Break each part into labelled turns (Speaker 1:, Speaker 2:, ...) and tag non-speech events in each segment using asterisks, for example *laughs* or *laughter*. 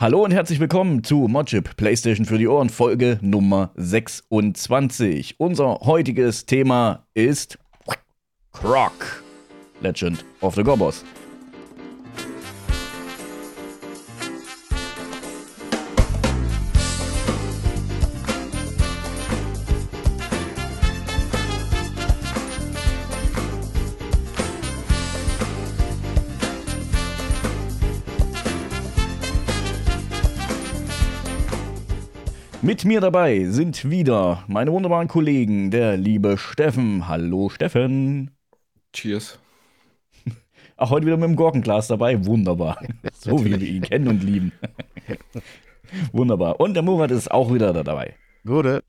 Speaker 1: Hallo und herzlich willkommen zu Modchip PlayStation für die Ohren, Folge Nummer 26. Unser heutiges Thema ist Croc, Legend of the Gobbos. Mit mir dabei sind wieder meine wunderbaren Kollegen, der liebe Steffen. Hallo Steffen.
Speaker 2: Cheers. *laughs*
Speaker 1: Auch heute wieder mit dem Gurkenglas dabei. Wunderbar. *laughs* So wie wir ihn kennen und lieben. *laughs* Wunderbar. Und der Murat ist auch wieder da dabei.
Speaker 3: Gute.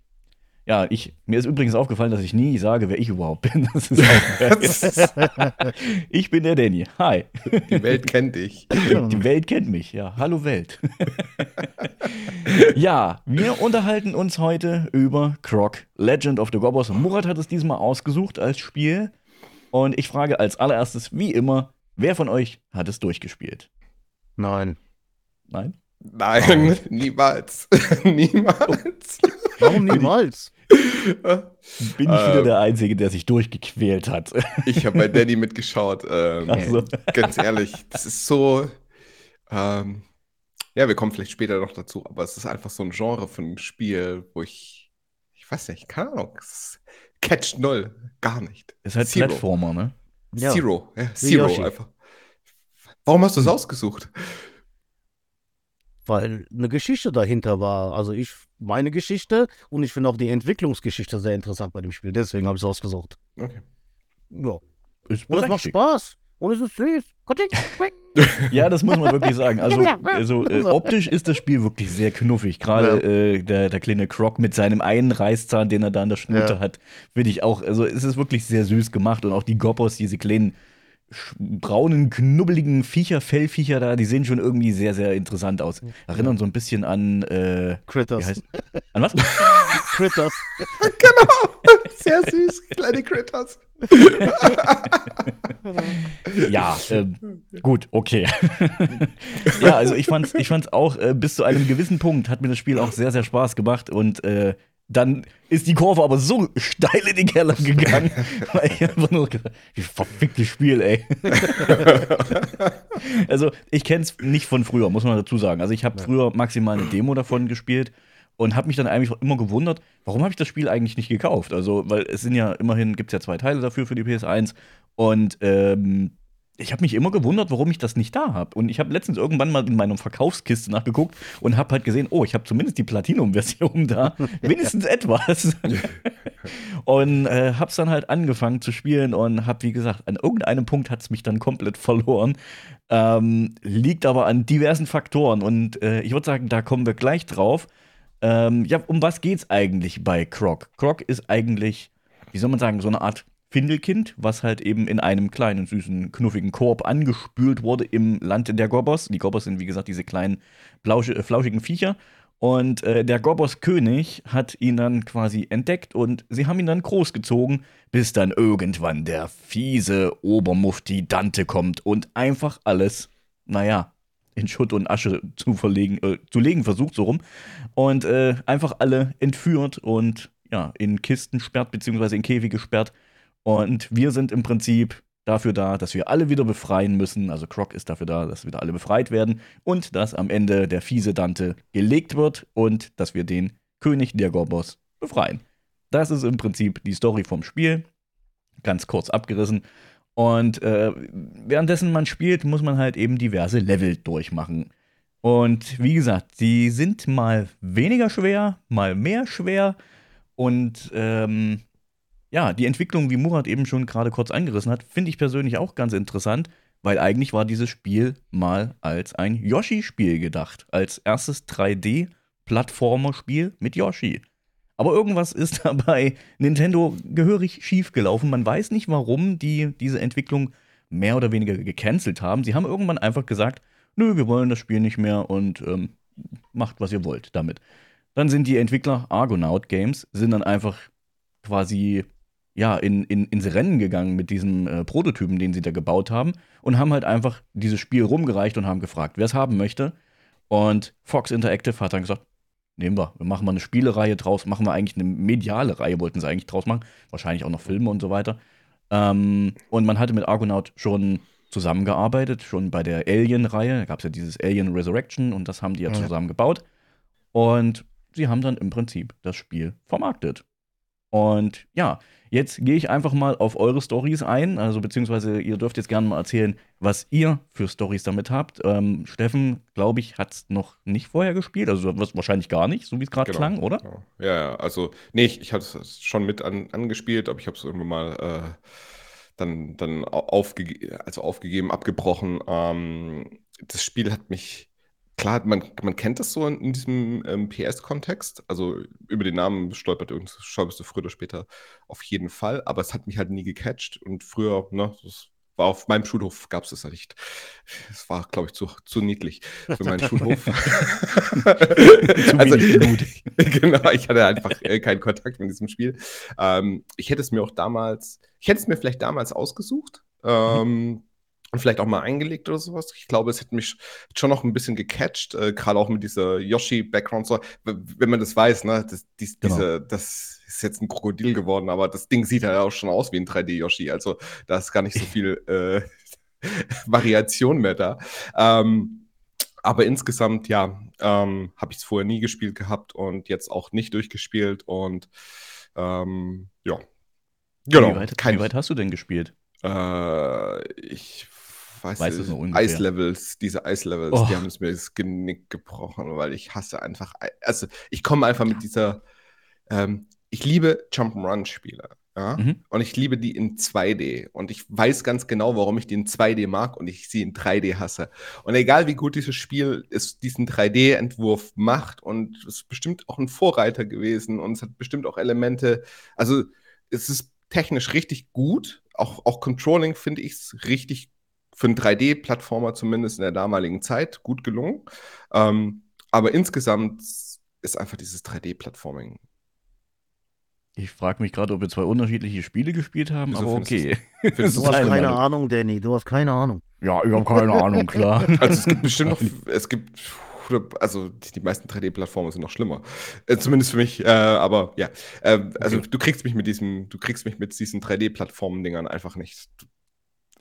Speaker 1: Ja, ich, mir ist übrigens aufgefallen, dass ich nie sage, wer ich überhaupt bin. *laughs* Das ist auch *laughs* ich bin der Danny. Hi.
Speaker 2: Die Welt kennt dich.
Speaker 1: Die Welt kennt mich, ja. Hallo Welt. *laughs* ja, wir unterhalten uns heute über Croc, Legend of the Gobbos. Murat hat es diesmal ausgesucht als Spiel. Und ich frage als allererstes, wie immer, wer von euch hat es durchgespielt?
Speaker 3: Nein.
Speaker 1: Nein?
Speaker 2: Nein, *laughs* niemals. *laughs* niemals.
Speaker 3: Warum niemals? *laughs*
Speaker 1: Bin ich wieder
Speaker 2: Ähm.
Speaker 1: der Einzige, der sich durchgequält hat?
Speaker 2: Ich habe bei Danny mitgeschaut. Ähm,
Speaker 1: so.
Speaker 2: Ganz ehrlich, das ist so. Ähm, ja, wir kommen vielleicht später noch dazu, aber es ist einfach so ein Genre von Spiel, wo ich. Ich weiß nicht, keine Ahnung. Es Catch null. Gar nicht.
Speaker 1: Ist halt
Speaker 2: Zero.
Speaker 1: Plattformer, ne?
Speaker 3: Ja.
Speaker 2: Zero. Ja, Zero einfach. Warum hast du es ausgesucht?
Speaker 3: Weil eine Geschichte dahinter war. Also ich, meine Geschichte und ich finde auch die Entwicklungsgeschichte sehr interessant bei dem Spiel. Deswegen habe ich es ausgesucht.
Speaker 2: Okay.
Speaker 3: Ja.
Speaker 1: Ist
Speaker 3: Und es macht. Spaß. Und es ist süß. *laughs*
Speaker 1: Ja, das muss man wirklich sagen. Also, also äh, optisch ist das Spiel wirklich sehr knuffig. Gerade äh, der, der kleine Croc mit seinem einen Reißzahn, den er da an der Schnute
Speaker 3: Ja.
Speaker 1: hat, finde ich auch. Also, es ist wirklich sehr süß gemacht. Und auch die Gobbos, diese kleinen braunen, knubbeligen Viecher, Fellviecher da, die sehen schon irgendwie sehr, sehr interessant aus. Erinnern so ein bisschen an. Äh, wie
Speaker 3: Critters.
Speaker 1: heißt, an was? *laughs*
Speaker 3: Critters. *laughs*
Speaker 2: Sehr süß, kleine Critters. *laughs*
Speaker 1: Ja, ähm, gut, okay. ja, also ich fand's, ich fand's auch, äh, bis zu einem gewissen Punkt hat mir das Spiel auch sehr, sehr Spaß gemacht und äh, dann ist die Kurve aber so steil in den Keller gegangen, *laughs* weil ich einfach nur gedacht, wie verficktes Spiel, ey. *laughs* also ich kenn's nicht von früher, muss man dazu sagen. Also ich habe früher maximal eine Demo davon gespielt und habe mich dann eigentlich immer gewundert, warum habe ich das Spiel eigentlich nicht gekauft? Also, weil es sind ja immerhin, gibt es ja zwei Teile dafür für die PS1 und ähm, ich habe mich immer gewundert, warum ich das nicht da habe. Und ich habe letztens irgendwann mal in meiner Verkaufskiste nachgeguckt und habe halt gesehen, oh, ich habe zumindest die Platinum-Version da. *laughs* Wenigstens etwas. *laughs* und äh, habe es dann halt angefangen zu spielen und habe, wie gesagt, an irgendeinem Punkt hat es mich dann komplett verloren. Ähm, liegt aber an diversen Faktoren. Und äh, ich würde sagen, da kommen wir gleich drauf. Ähm, ja, um was geht's eigentlich bei Croc? Croc ist eigentlich, wie soll man sagen, so eine Art Findelkind, was halt eben in einem kleinen, süßen, knuffigen Korb angespült wurde im Land der Gobbos. Die Gobbos sind, wie gesagt, diese kleinen, äh, flauschigen Viecher. Und äh, der Gobbos-König hat ihn dann quasi entdeckt und sie haben ihn dann großgezogen, bis dann irgendwann der fiese Obermufti Dante kommt und einfach alles, naja, in Schutt und Asche zu, verlegen, äh, zu legen versucht, so rum. Und äh, einfach alle entführt und ja, in Kisten sperrt, beziehungsweise in Käfige sperrt. Und wir sind im Prinzip dafür da, dass wir alle wieder befreien müssen. Also Croc ist dafür da, dass wieder alle befreit werden und dass am Ende der fiese Dante gelegt wird und dass wir den König der Gobbos befreien. Das ist im Prinzip die Story vom Spiel. Ganz kurz abgerissen. Und äh, währenddessen man spielt, muss man halt eben diverse Level durchmachen. Und wie gesagt, die sind mal weniger schwer, mal mehr schwer. Und ähm, ja, die Entwicklung, wie Murat eben schon gerade kurz angerissen hat, finde ich persönlich auch ganz interessant, weil eigentlich war dieses Spiel mal als ein Yoshi-Spiel gedacht. Als erstes 3D-Plattformer-Spiel mit Yoshi. Aber irgendwas ist *laughs* da bei Nintendo gehörig schief gelaufen. Man weiß nicht, warum die diese Entwicklung mehr oder weniger gecancelt haben. Sie haben irgendwann einfach gesagt, nö, wir wollen das Spiel nicht mehr und ähm, macht, was ihr wollt damit. Dann sind die Entwickler Argonaut Games, sind dann einfach quasi ja, in, in, ins Rennen gegangen mit diesem äh, Prototypen, den sie da gebaut haben und haben halt einfach dieses Spiel rumgereicht und haben gefragt, wer es haben möchte. Und Fox Interactive hat dann gesagt, nehmen wir, wir machen mal eine Spielereihe draus, machen wir eigentlich eine mediale Reihe, wollten sie eigentlich draus machen, wahrscheinlich auch noch Filme und so weiter. Ähm, und man hatte mit Argonaut schon zusammengearbeitet, schon bei der Alien-Reihe, da gab es ja dieses Alien Resurrection und das haben die ja,
Speaker 3: Ja.
Speaker 1: zusammen gebaut. Und sie haben dann im Prinzip das Spiel vermarktet. Und ja, jetzt gehe ich einfach mal auf eure Stories ein. Also, beziehungsweise ihr dürft jetzt gerne mal erzählen, was ihr für Stories damit habt. Ähm, Steffen, glaube ich, hat es noch nicht vorher gespielt. Also, was wahrscheinlich gar nicht, so wie es gerade
Speaker 2: Genau.
Speaker 1: klang, oder?
Speaker 2: Genau. Ja, ja, also, nee, ich, ich hatte es schon mit an, angespielt, aber ich habe es irgendwann mal äh, dann, dann au- aufgege also aufgegeben, abgebrochen. Ähm, das Spiel hat mich, klar, man, man kennt das so in, in diesem ähm, PS-Kontext, also über den Namen stolpert irgend, stolperst du früher oder später auf jeden Fall, aber es hat mich halt nie gecatcht und früher, ne, das war auf meinem Schulhof gab es das ja nicht. Es war, glaube ich, zu, zu niedlich für meinen Schulhof. *laughs*
Speaker 1: Zu Blut. *laughs*
Speaker 2: genau, ich hatte einfach äh, keinen Kontakt mit diesem Spiel. Ähm, ich hätte es mir auch damals, ich hätte es mir vielleicht damals ausgesucht. Ähm, und vielleicht auch mal eingelegt oder sowas. Ich glaube, es hätte mich schon noch ein bisschen gecatcht, äh, gerade auch mit dieser Yoshi-Background. So, wenn man das weiß, ne, das, dies,
Speaker 1: Genau.
Speaker 2: diese, das ist jetzt ein Krokodil geworden, aber das Ding sieht ja auch schon aus wie ein 3D-Yoshi. Also da ist gar nicht so viel *laughs* äh, Variation mehr da. Ähm, aber insgesamt, ja, ähm, habe ich es vorher nie gespielt gehabt und jetzt auch nicht durchgespielt und ähm, ja. Genau.
Speaker 1: Wie weit,
Speaker 2: kein,
Speaker 1: wie weit hast du denn gespielt?
Speaker 2: äh, ich weiß,
Speaker 1: Weißt du es noch ungefähr?
Speaker 2: Eislevels, diese Eislevels,
Speaker 1: Oh.
Speaker 2: die haben es mir das Genick gebrochen, weil ich hasse einfach, Ei- also ich komme einfach mit dieser, ähm, ich liebe Jump'n'Run-Spiele. Ja?
Speaker 1: Mhm.
Speaker 2: Und ich liebe die in 2D. Und ich weiß ganz genau, warum ich die in 2D mag und ich sie in 3D hasse. Und egal wie gut dieses Spiel ist, diesen 3D-Entwurf macht und es ist bestimmt auch ein Vorreiter gewesen und es hat bestimmt auch Elemente, also es ist technisch richtig gut. Auch, auch Controlling finde ich es richtig für einen 3D-Plattformer zumindest in der damaligen Zeit gut gelungen. Ähm, aber insgesamt ist einfach dieses 3D-Plattforming.
Speaker 1: Ich frage mich gerade, ob wir zwei unterschiedliche Spiele gespielt haben,
Speaker 2: Wieso
Speaker 1: aber okay. *laughs*
Speaker 3: Du
Speaker 1: ist
Speaker 3: hast keine
Speaker 1: Meinung.
Speaker 3: Ahnung, Danny. Du hast keine Ahnung.
Speaker 1: Ja, ich habe keine Ahnung, klar. *laughs*
Speaker 2: Also es gibt bestimmt noch, es gibt, also die, die meisten 3D-Plattformen sind noch schlimmer. Äh, zumindest für mich, äh, aber ja. Äh, also
Speaker 1: Okay.
Speaker 2: du kriegst mich mit diesem, du kriegst mich mit diesen 3D-Plattformen-Dingern einfach nicht.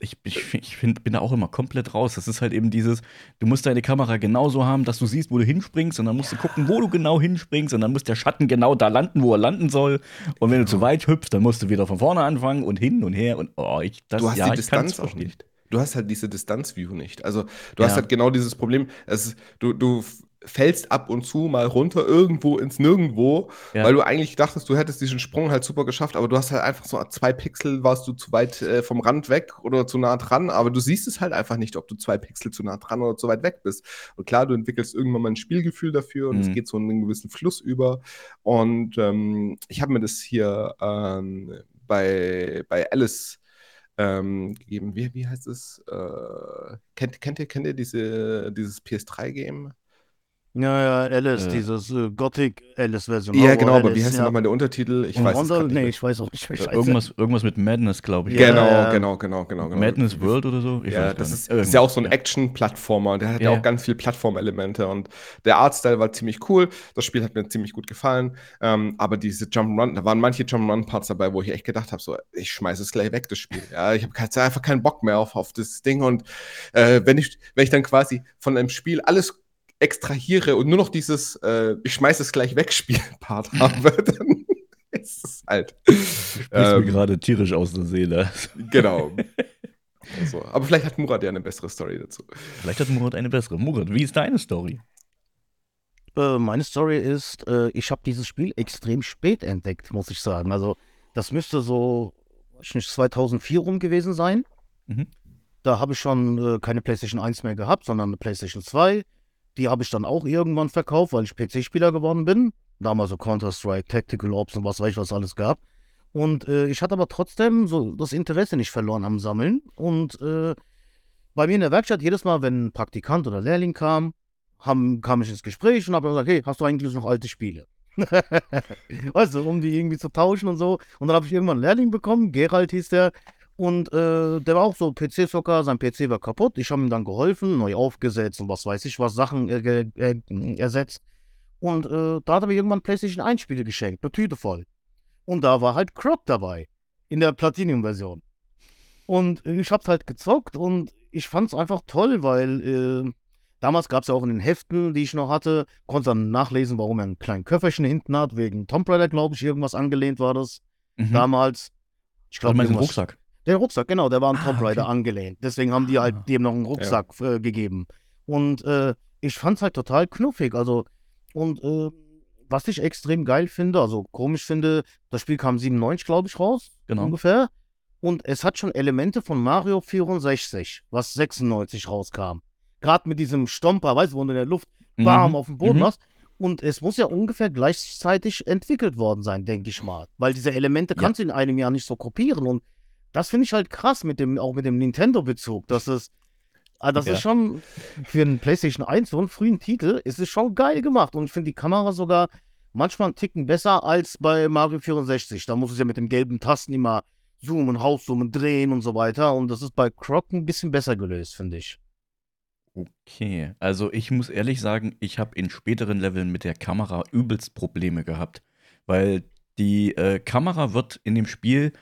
Speaker 1: Ich, ich, ich find, bin da auch immer komplett raus. Das ist halt eben dieses, du musst deine Kamera genauso haben, dass du siehst, wo du hinspringst und dann musst du gucken, wo du genau hinspringst und dann muss der Schatten genau da landen, wo er landen soll. Und wenn du zu weit hüpfst, dann musst du wieder von vorne anfangen und hin und her und oh, ich, das,
Speaker 2: du hast
Speaker 1: ja,
Speaker 2: die Distanz auch nicht. Du hast halt diese Distanzview nicht. Also du
Speaker 1: Ja.
Speaker 2: hast halt genau dieses Problem, es, du, du fällst ab und zu mal runter irgendwo ins Nirgendwo,
Speaker 1: Ja.
Speaker 2: weil du eigentlich dachtest, du hättest diesen Sprung halt super geschafft, aber du hast halt einfach so zwei Pixel, warst du zu weit äh, vom Rand weg oder zu nah dran, aber du siehst es halt einfach nicht, ob du zwei Pixel zu nah dran oder zu weit weg bist. Und klar, du entwickelst irgendwann mal ein Spielgefühl dafür und es
Speaker 1: Mhm.
Speaker 2: geht so in einen gewissen Fluss über. Und ähm, ich habe mir das hier ähm, bei, bei Alice ähm, gegeben. Wie, wie heißt es? Äh, kennt, kennt ihr, kennt ihr diese, dieses PS3-Game?
Speaker 3: Ja, ja, Alice,
Speaker 1: Äh.
Speaker 3: dieses äh, Gothic Alice-Version.
Speaker 2: Ja, genau, aber wie heißt denn
Speaker 3: ja.
Speaker 2: nochmal der Untertitel? Ich weiß
Speaker 3: Wonder? Nee, ich weiß auch nicht. Ich weiß
Speaker 1: Irgendwas, irgendwas mit Madness, glaube ich.
Speaker 3: Ja,
Speaker 2: Genau,
Speaker 3: ja.
Speaker 2: genau, genau, genau, genau.
Speaker 1: Madness World oder so? Ich
Speaker 2: ja, das ist, ist ja auch so ein. Action-Plattformer. Der hat ja,
Speaker 1: Ja,
Speaker 2: auch ganz viel Plattformelemente und der Artstyle war ziemlich cool. Das Spiel hat mir ziemlich gut gefallen. Ähm, aber diese Jump'n'Run, da waren manche Jump'n'Run-Parts dabei, wo ich echt gedacht habe, so, ich schmeiße es gleich weg, das Spiel. Ja, ich habe einfach keinen Bock mehr auf, auf das Ding. Und äh, wenn, ich, wenn ich dann quasi von einem Spiel alles extrahiere und nur noch dieses, äh, ich schmeiße es gleich weg Spiel-Part *laughs* habe, dann ist es halt.
Speaker 1: Sprichst mir
Speaker 2: Ähm,
Speaker 1: gerade tierisch aus der Seele.
Speaker 2: Genau. *laughs* Also, aber vielleicht hat Murat ja eine bessere Story dazu.
Speaker 1: Vielleicht hat Murat eine bessere. Murat, wie ist deine Story?
Speaker 3: Äh, meine Story ist, äh, ich habe dieses Spiel extrem spät entdeckt, muss ich sagen. Also, das müsste so, weiß ich nicht, 2004 rum gewesen sein.
Speaker 1: Mhm.
Speaker 3: Da habe ich schon äh, keine PlayStation 1 mehr gehabt, sondern eine PlayStation 2. Die habe ich dann auch irgendwann verkauft, weil ich PC-Spieler geworden bin. Damals so Counter-Strike, Tactical Ops und was weiß ich, was alles gab. Und äh, ich hatte aber trotzdem so das Interesse nicht verloren am Sammeln. Und äh, bei mir in der Werkstatt, jedes Mal, wenn ein Praktikant oder Lehrling kam, haben, kam ich ins Gespräch und habe gesagt, hey, hast du eigentlich noch alte Spiele? *laughs* weißt du, um die irgendwie zu tauschen und so. Und dann habe ich irgendwann einen Lehrling bekommen, Gerald hieß der. Und äh, der war auch so PC-Zocker, sein PC war kaputt. Ich habe ihm dann geholfen, neu aufgesetzt und was weiß ich was, Sachen äh, äh, ersetzt. Und äh, da hat er mir irgendwann PlayStation 1 Spiele geschenkt, eine Tüte voll. Und da war halt Croc dabei, in der Platinum-Version. Und ich hab's halt gezockt und ich fand's einfach toll, weil äh, damals gab's ja auch in den Heften, die ich noch hatte, konnte dann nachlesen, warum er ein kleines Köfferchen hinten hat, wegen Tomb Raider, glaube ich, irgendwas angelehnt war das.
Speaker 1: Mhm.
Speaker 3: Damals. Ich glaube,
Speaker 1: den Rucksack.
Speaker 3: Der Rucksack, genau, der war an
Speaker 1: Ah,
Speaker 3: Tomb Raider
Speaker 1: okay.
Speaker 3: angelehnt. Deswegen haben die halt
Speaker 1: Ah.
Speaker 3: dem noch einen Rucksack äh, gegeben. Und äh, ich fand's halt total knuffig. Also, und äh, was ich extrem geil finde, also komisch finde, das Spiel kam 97, glaube ich, raus.
Speaker 1: Genau.
Speaker 3: Ungefähr. Und es hat schon Elemente von Mario 64, was 96 rauskam. Gerade mit diesem Stomper, weißt du, wo du in der Luft bam
Speaker 1: Mhm.
Speaker 3: auf dem Boden
Speaker 1: Mhm.
Speaker 3: hast. Und es muss ja ungefähr gleichzeitig entwickelt worden sein, denke ich mal. Weil diese Elemente
Speaker 1: Ja.
Speaker 3: kannst du in einem Jahr nicht so kopieren. Und das finde ich halt krass mit dem, auch mit dem Nintendo-Bezug. Das ist, ah, das
Speaker 1: Ja.
Speaker 3: ist schon für einen PlayStation 1, so einen frühen Titel, ist es schon geil gemacht. Und ich finde die Kamera sogar manchmal einen Ticken besser als bei Mario 64. Da muss es ja mit den gelben Tasten immer zoomen, rauszoomen, drehen und so weiter. Und das ist bei Croc ein bisschen besser gelöst, finde ich.
Speaker 1: Okay, also ich muss ehrlich sagen, ich habe in späteren Leveln mit der Kamera übelst Probleme gehabt, weil die äh, Kamera wird in dem Spiel,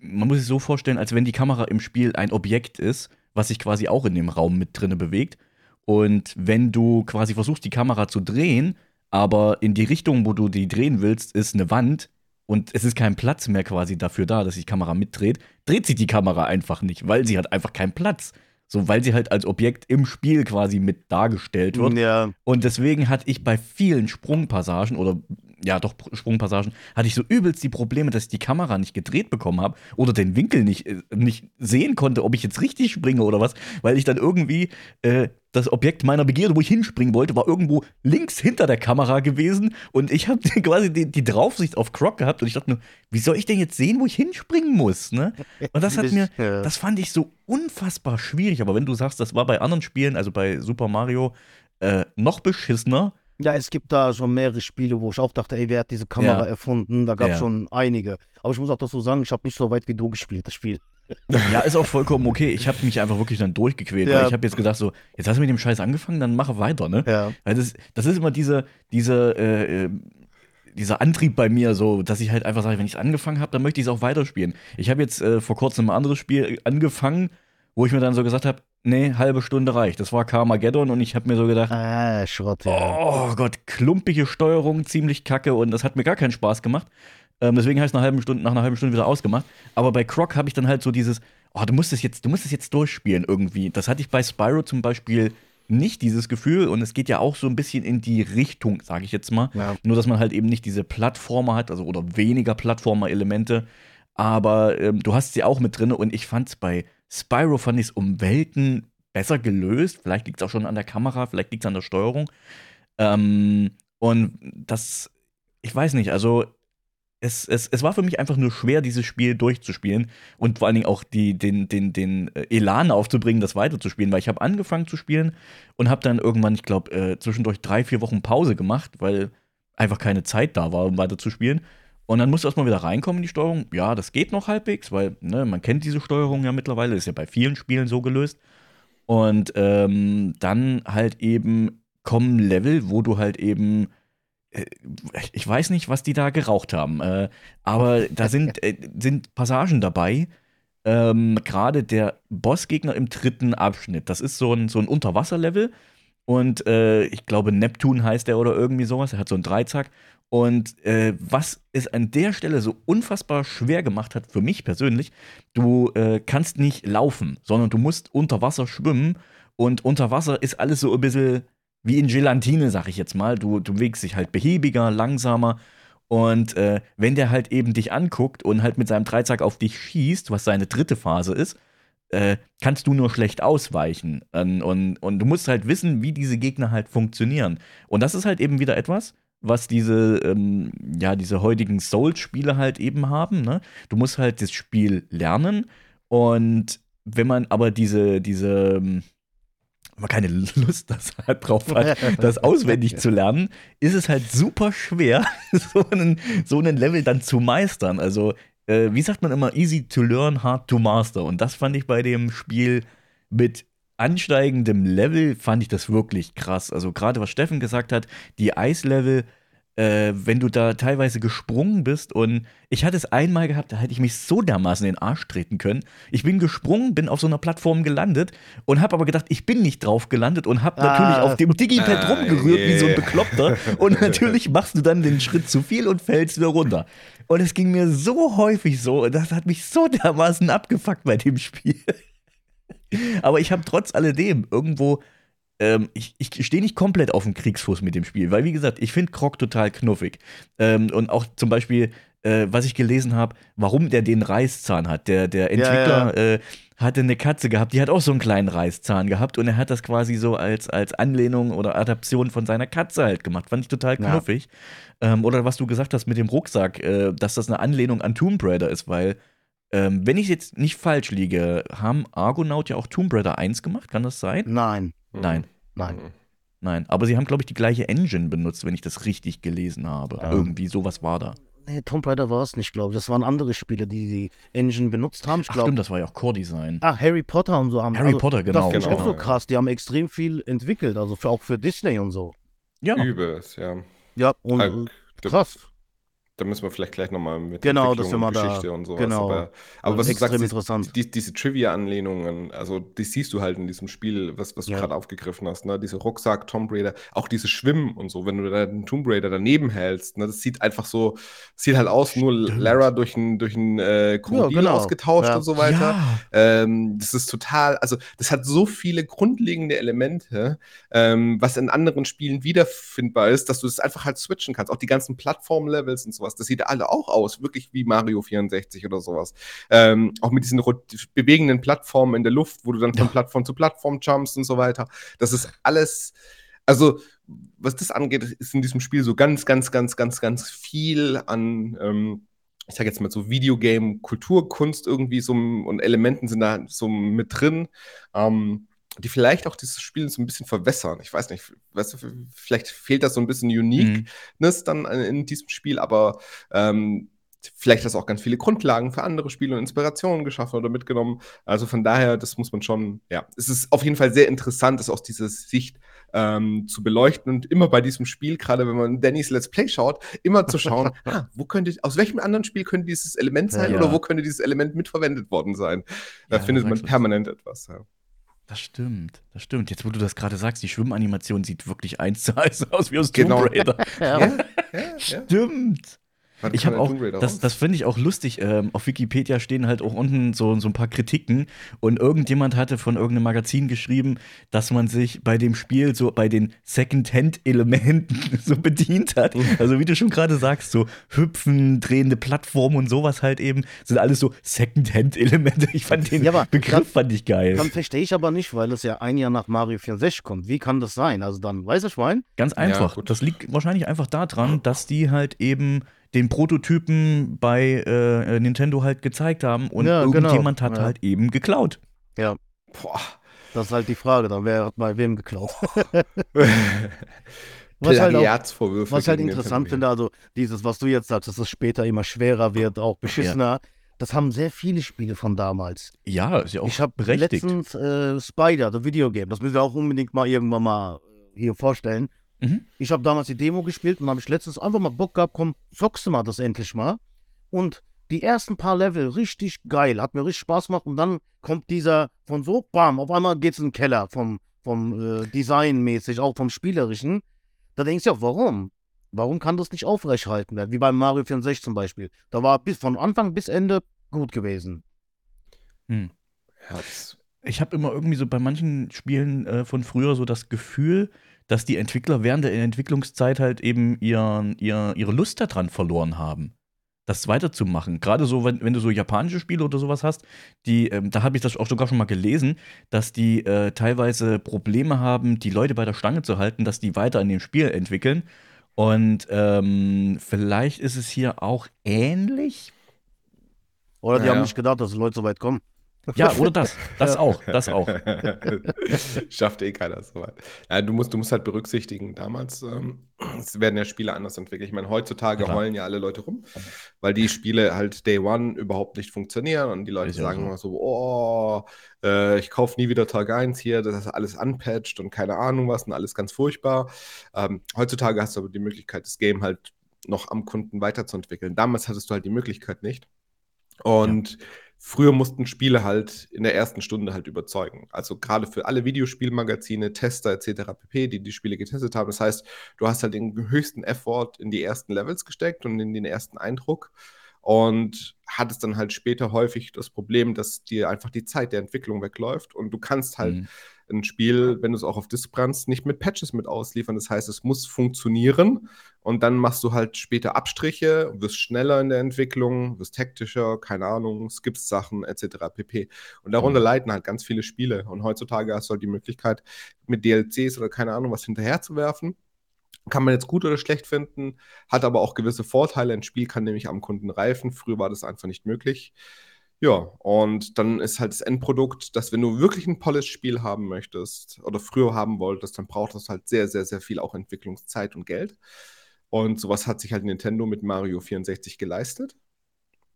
Speaker 1: man muss sich so vorstellen, als wenn die Kamera im Spiel ein Objekt ist, was sich quasi auch in dem Raum mit drinne bewegt. Und wenn du quasi versuchst, die Kamera zu drehen, aber in die Richtung, wo du die drehen willst, ist eine Wand und es ist kein Platz mehr quasi dafür da, dass die Kamera mitdreht, dreht sich die Kamera einfach nicht, weil sie hat einfach keinen Platz. So, weil sie halt als Objekt im Spiel quasi mit dargestellt wird.
Speaker 3: Ja,
Speaker 1: Und deswegen hatte ich bei vielen Sprungpassagen oder ja doch Sprungpassagen, hatte ich so übelst die Probleme, dass ich die Kamera nicht gedreht bekommen habe oder den Winkel nicht, äh, nicht sehen konnte, ob ich jetzt richtig springe oder was, weil ich dann irgendwie äh, das Objekt meiner Begierde, wo ich hinspringen wollte, war irgendwo links hinter der Kamera gewesen und ich habe *laughs* quasi die, die Draufsicht auf Croc gehabt und ich dachte nur, wie soll ich denn jetzt sehen, wo ich hinspringen muss? Ne? Und das hat mir, das fand ich so unfassbar schwierig. Aber wenn du sagst, das war bei anderen Spielen, also bei Super Mario, äh, noch beschissener.
Speaker 3: Ja, es gibt da schon mehrere Spiele, wo ich auch dachte, ey, wer hat diese Kamera
Speaker 1: Ja.
Speaker 3: erfunden? Da gab es
Speaker 1: Ja.
Speaker 3: schon einige. Aber ich muss auch dazu sagen, ich habe nicht so weit wie du gespielt, das Spiel.
Speaker 1: Ja, ist auch vollkommen okay. Ich habe mich einfach wirklich dann durchgequält.
Speaker 3: Ja.
Speaker 1: Weil ich habe jetzt gedacht, so, jetzt hast du mit dem Scheiß angefangen, dann mache weiter, ne?
Speaker 3: Ja.
Speaker 1: Weil das, das ist immer diese, diese, äh, äh, dieser Antrieb bei mir, so, dass ich halt einfach sage, wenn ich es angefangen habe, dann möchte ich es auch weiterspielen. Ich habe jetzt äh, vor kurzem ein anderes Spiel angefangen, wo ich mir dann so gesagt habe, nee, halbe Stunde reicht. Das war Carmageddon und ich habe mir so gedacht,
Speaker 3: Ah, Schrott, ja.
Speaker 1: Oh Gott, klumpige Steuerung, ziemlich kacke und das hat mir gar keinen Spaß gemacht. Ähm, deswegen habe ich nach, einer halben Stunde, nach einer halben Stunde wieder ausgemacht. Aber bei Croc habe ich dann halt so dieses, oh, du musst es jetzt, du musst es jetzt durchspielen irgendwie. Das hatte ich bei Spyro zum Beispiel nicht, dieses Gefühl. Und es geht ja auch so ein bisschen in die Richtung, sage ich jetzt mal.
Speaker 3: Ja.
Speaker 1: Nur, dass man halt eben nicht diese Plattformer hat, also oder weniger Plattformer-Elemente. Aber ähm, du hast sie auch mit drin und ich fand es bei Spyro, fand ich es um Welten besser gelöst. Vielleicht liegt es auch schon an der Kamera, vielleicht liegt es an der Steuerung. Ähm, und das, ich weiß nicht, also es, es, es war für mich einfach nur schwer, dieses Spiel durchzuspielen und vor allen Dingen auch die, den, den, den äh, Elan aufzubringen, das weiterzuspielen, weil ich habe angefangen zu spielen und habe dann irgendwann, ich glaube, äh, zwischendurch drei, vier Wochen Pause gemacht, weil einfach keine Zeit da war, um weiterzuspielen. Und dann musst du erstmal wieder reinkommen in die Steuerung. Ja, das geht noch halbwegs, weil ne, man kennt diese Steuerung ja mittlerweile, ist ja bei vielen Spielen so gelöst. Und ähm, dann halt eben kommen Level, wo du halt eben äh, ich weiß nicht, was die da geraucht haben, äh, aber da sind, *laughs* äh, sind Passagen dabei. Ähm, Gerade der Bossgegner im dritten Abschnitt. Das ist so ein, so ein Unterwasserlevel. Und äh, ich glaube, Neptun heißt der oder irgendwie sowas. Er hat so einen Dreizack. Und äh, was es an der Stelle so unfassbar schwer gemacht hat, für mich persönlich, du äh, kannst nicht laufen, sondern du musst unter Wasser schwimmen. Und unter Wasser ist alles so ein bisschen wie in Gelatine, sag ich jetzt mal. Du, du bewegst dich halt behäbiger, langsamer. Und äh, wenn der halt eben dich anguckt und halt mit seinem Dreizack auf dich schießt, was seine dritte Phase ist, äh, kannst du nur schlecht ausweichen. Und, und, und du musst halt wissen, wie diese Gegner halt funktionieren. Und das ist halt eben wieder etwas, was diese, ähm, ja, diese heutigen Souls-Spiele halt eben haben. Ne? Du musst halt das Spiel lernen. Und wenn man aber diese, diese, ähm, wenn man keine Lust das halt drauf hat, *laughs* das auswendig zu lernen, ist es halt super schwer, *laughs* so einen, so einen Level dann zu meistern. Also äh, wie sagt man immer, easy to learn, hard to master. Und das fand ich bei dem Spiel mit ansteigendem Level, fand ich das wirklich krass. Also gerade was Steffen gesagt hat, die Eislevel äh, wenn du da teilweise gesprungen bist und ich hatte es einmal gehabt, da hätte ich mich so dermaßen in den Arsch treten können. Ich bin gesprungen, bin auf so einer Plattform gelandet und habe aber gedacht, ich bin nicht drauf gelandet und habe
Speaker 3: Ah.
Speaker 1: natürlich auf dem Digipad
Speaker 2: Ah,
Speaker 1: rumgerührt wie so ein
Speaker 2: yeah.
Speaker 1: Bekloppter *laughs* und natürlich machst du dann den Schritt zu viel und fällst wieder runter. Und es ging mir so häufig so, und das hat mich so dermaßen abgefuckt bei dem Spiel. Aber ich habe trotz alledem irgendwo ähm, ich, ich stehe nicht komplett auf dem Kriegsfuß mit dem Spiel, weil wie gesagt, ich finde Krog total knuffig. Ähm, und auch zum Beispiel, äh, was ich gelesen habe, warum der den Reißzahn hat. Der, der Entwickler Äh, hatte eine Katze gehabt, die hat auch so einen kleinen Reißzahn gehabt und er hat das quasi so als, als Anlehnung oder Adaption von seiner Katze halt gemacht. Fand ich total
Speaker 3: Ja.
Speaker 1: knuffig. Ähm, oder was du gesagt hast mit dem Rucksack, äh, dass das eine Anlehnung an Tomb Raider ist, weil ähm, wenn ich jetzt nicht falsch liege, haben Argonaut ja auch Tomb Raider 1 gemacht, kann das sein?
Speaker 3: Nein,
Speaker 1: Nein.
Speaker 3: nein.
Speaker 1: Nein, aber sie haben, glaube ich, die gleiche Engine benutzt, wenn ich das richtig gelesen habe.
Speaker 3: Ja.
Speaker 1: Irgendwie sowas war da.
Speaker 3: Nee, Tomb Raider war es nicht, glaube ich. Das waren andere Spiele, die die Engine benutzt haben. Ich
Speaker 1: Ach
Speaker 3: glaube.
Speaker 1: stimmt, das war ja auch Core-Design.
Speaker 3: Ah, Harry Potter und so haben
Speaker 1: Harry
Speaker 3: also,
Speaker 1: Potter, genau.
Speaker 3: Das finde ich
Speaker 2: genau.
Speaker 3: auch so krass. Die haben extrem viel entwickelt, also für, auch für Disney und so.
Speaker 1: Ja,
Speaker 2: Übelst, ja.
Speaker 3: Ja, und
Speaker 2: da-
Speaker 3: krass.
Speaker 2: Da müssen wir vielleicht gleich nochmal mit
Speaker 3: Genau, dass wir mal
Speaker 2: und
Speaker 3: da-
Speaker 2: Geschichte und sowas.
Speaker 3: genau.
Speaker 2: Aber, aber was du
Speaker 3: extrem
Speaker 2: sagst,
Speaker 3: interessant.
Speaker 2: die, diese Trivia-Anlehnungen, also die siehst du halt in diesem Spiel, was, was du
Speaker 3: Ja.
Speaker 2: gerade aufgegriffen hast, ne? Diese Rucksack, Tomb Raider, auch diese Schwimmen und so, wenn du da den Tomb Raider daneben hältst, ne? Das sieht einfach so, sieht halt aus, nur. Lara durch ein, durch ein äh, Krokodil
Speaker 3: genau.
Speaker 2: ausgetauscht
Speaker 3: Ja.
Speaker 2: und so weiter.
Speaker 1: Ja.
Speaker 2: Ähm, das ist total, also das hat so viele grundlegende Elemente, ähm, was in anderen Spielen wiederfindbar ist, dass du das einfach halt switchen kannst. Auch die ganzen Plattform-Levels und sowas, das sieht alle auch aus, wirklich wie Mario 64 oder sowas. Ähm, auch mit diesen bewegenden Plattformen in der Luft, wo du dann von
Speaker 1: Ja.
Speaker 2: Plattform zu Plattform jumpst und so weiter. Das ist alles, also was das angeht, ist in diesem Spiel so ganz, ganz, ganz, ganz, ganz viel an ähm, ich sage jetzt mal so Videogame, Kulturkunst irgendwie so und Elementen sind da so mit drin, ähm, die vielleicht auch dieses Spiel so ein bisschen verwässern. Ich weiß nicht, weißt du, vielleicht fehlt das so ein bisschen Uniqueness
Speaker 1: Mhm.
Speaker 2: dann in diesem Spiel, aber ähm, vielleicht hast du auch ganz viele Grundlagen für andere Spiele und Inspirationen geschaffen oder mitgenommen. Also von daher, das muss man schon, ja, es ist auf jeden Fall sehr interessant, das aus dieser Sicht ähm, zu beleuchten und immer bei diesem Spiel, gerade wenn man Dannys Let's Play schaut, immer zu schauen, *laughs* ah, wo könnte, aus welchem anderen Spiel könnte dieses Element sein
Speaker 1: Ja.
Speaker 2: oder wo könnte dieses Element mitverwendet worden sein? Da
Speaker 1: Ja,
Speaker 2: findet man permanent etwas. Ja.
Speaker 1: Das stimmt, das stimmt. Jetzt, wo du das gerade sagst, die Schwimmanimation sieht wirklich eins zu eins aus wie aus
Speaker 2: Genau.
Speaker 1: Tomb Raider. *laughs*
Speaker 3: Ja,
Speaker 2: ja, ja. *laughs*
Speaker 1: Stimmt.
Speaker 2: Wann
Speaker 1: Ich habe auch, das, das finde ich auch lustig. Ähm, auf Wikipedia stehen halt auch unten so, so ein paar Kritiken und irgendjemand hatte von irgendeinem Magazin geschrieben, dass man sich bei dem Spiel so bei den Second-Hand-Elementen *laughs* so bedient hat. Also wie du schon gerade sagst, so Hüpfen, drehende Plattformen und sowas halt eben, sind alles so Second-Hand-Elemente. Ich fand den
Speaker 3: Ja, aber
Speaker 1: Begriff fand ich geil.
Speaker 3: Dann verstehe ich aber nicht, weil es ja ein Jahr nach Mario 64 kommt. Wie kann das sein? Also dann, weiß ich mein?
Speaker 1: Ganz einfach.
Speaker 2: gut.
Speaker 1: das liegt wahrscheinlich einfach daran, dass die halt eben den Prototypen bei äh, Nintendo halt gezeigt haben und
Speaker 3: Ja, genau.
Speaker 1: irgendjemand hat
Speaker 3: Ja.
Speaker 1: halt eben geklaut.
Speaker 2: Boah.
Speaker 3: Das ist halt die Frage, dann wer hat bei wem geklaut. *laughs* Was halt, auch, was halt interessant finde, also dieses, was du jetzt sagst, dass es später immer schwerer wird, auch beschissener, das haben sehr viele Spiele von damals.
Speaker 1: Ja, ist ja auch
Speaker 3: ich habe
Speaker 1: berechtigt.
Speaker 3: letztens äh, Spider, the Video Game, das müssen wir auch unbedingt mal irgendwann mal äh, hier vorstellen.
Speaker 1: Mhm.
Speaker 3: Ich habe damals die Demo gespielt und habe ich letztens einfach mal Bock gehabt, komm, zockst du mal das endlich mal. Und die ersten paar Level richtig geil, hat mir richtig Spaß gemacht und dann kommt dieser von so, bam, auf einmal geht's in den Keller vom, vom äh, Design mäßig, auch vom Spielerischen. Da denkst du ja, warum? Warum kann das nicht aufrechthalten werden? Wie beim Mario 64 zum Beispiel. Da war bis von Anfang bis Ende gut gewesen.
Speaker 1: Hm. Ich habe immer irgendwie so bei manchen Spielen äh, von früher so das Gefühl, dass die Entwickler während der Entwicklungszeit halt eben ihr, ihr, ihre Lust daran verloren haben, das weiterzumachen. Gerade so, wenn, wenn du so japanische Spiele oder sowas hast, die, ähm, da habe ich das auch sogar schon mal gelesen, dass die äh, teilweise Probleme haben, die Leute bei der Stange zu halten, dass die weiter in dem Spiel entwickeln. Und ähm, vielleicht ist es hier auch ähnlich.
Speaker 3: Oder die
Speaker 2: Ja,
Speaker 3: haben
Speaker 2: ja.
Speaker 3: nicht gedacht, dass die Leute so weit kommen. *laughs*
Speaker 1: Ja, oder das. Das auch. Das auch. *laughs*
Speaker 2: Schafft eh keiner so weit. Ja, du, musst, du musst halt berücksichtigen, damals ähm, werden ja Spiele anders entwickelt. Ich meine, heutzutage
Speaker 1: Klar.
Speaker 2: heulen ja alle Leute rum, weil die Spiele halt Day One überhaupt nicht funktionieren und die Leute
Speaker 1: ja
Speaker 2: sagen
Speaker 1: so.
Speaker 2: immer so, oh, äh, ich kaufe nie wieder Tag 1 hier, das ist alles unpatched und keine Ahnung was und alles ganz furchtbar. Ähm, heutzutage hast du aber die Möglichkeit, das Game halt noch am Kunden weiterzuentwickeln. Damals hattest du halt die Möglichkeit nicht. Und früher mussten Spiele halt in der ersten Stunde halt überzeugen. Also gerade für alle Videospielmagazine, Tester etc. pp., die die Spiele getestet haben. Das heißt, du hast halt den höchsten Effort in die ersten Levels gesteckt und in den ersten Eindruck und hattest dann halt später häufig das Problem, dass dir einfach die Zeit der Entwicklung wegläuft und du kannst halt
Speaker 1: Mhm.
Speaker 2: ein Spiel, wenn du es auch auf Disk brannst, nicht mit Patches mit ausliefern. Das heißt, es muss funktionieren und dann machst du halt später Abstriche, wirst schneller in der Entwicklung, wirst hektischer, keine Ahnung, skippst Sachen etc. pp. Und darunter
Speaker 1: Mhm.
Speaker 2: leiden halt ganz viele Spiele. Und heutzutage hast du halt die Möglichkeit, mit DLCs oder keine Ahnung was hinterherzuwerfen. Kann man jetzt gut oder schlecht finden, hat aber auch gewisse Vorteile. Ein Spiel kann nämlich am Kunden reifen. Früher war das einfach nicht möglich. Ja, und dann ist halt das Endprodukt, dass wenn du wirklich ein Polished-Spiel haben möchtest oder früher haben wolltest, dann braucht das halt sehr, sehr, sehr viel auch Entwicklungszeit und Geld. Und sowas hat sich halt Nintendo mit Mario 64 geleistet.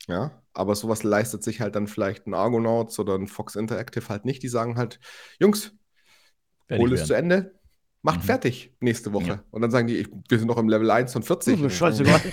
Speaker 2: Ja, aber sowas leistet sich halt dann vielleicht ein Argonauts oder ein Fox Interactive halt nicht. Die sagen halt, Jungs, hol es zu Ende, macht
Speaker 1: Mhm.
Speaker 2: fertig nächste Woche.
Speaker 1: Ja.
Speaker 2: Und dann sagen die, ich, wir sind noch im Level 1 von 40.
Speaker 3: Mir scheißegal. *laughs*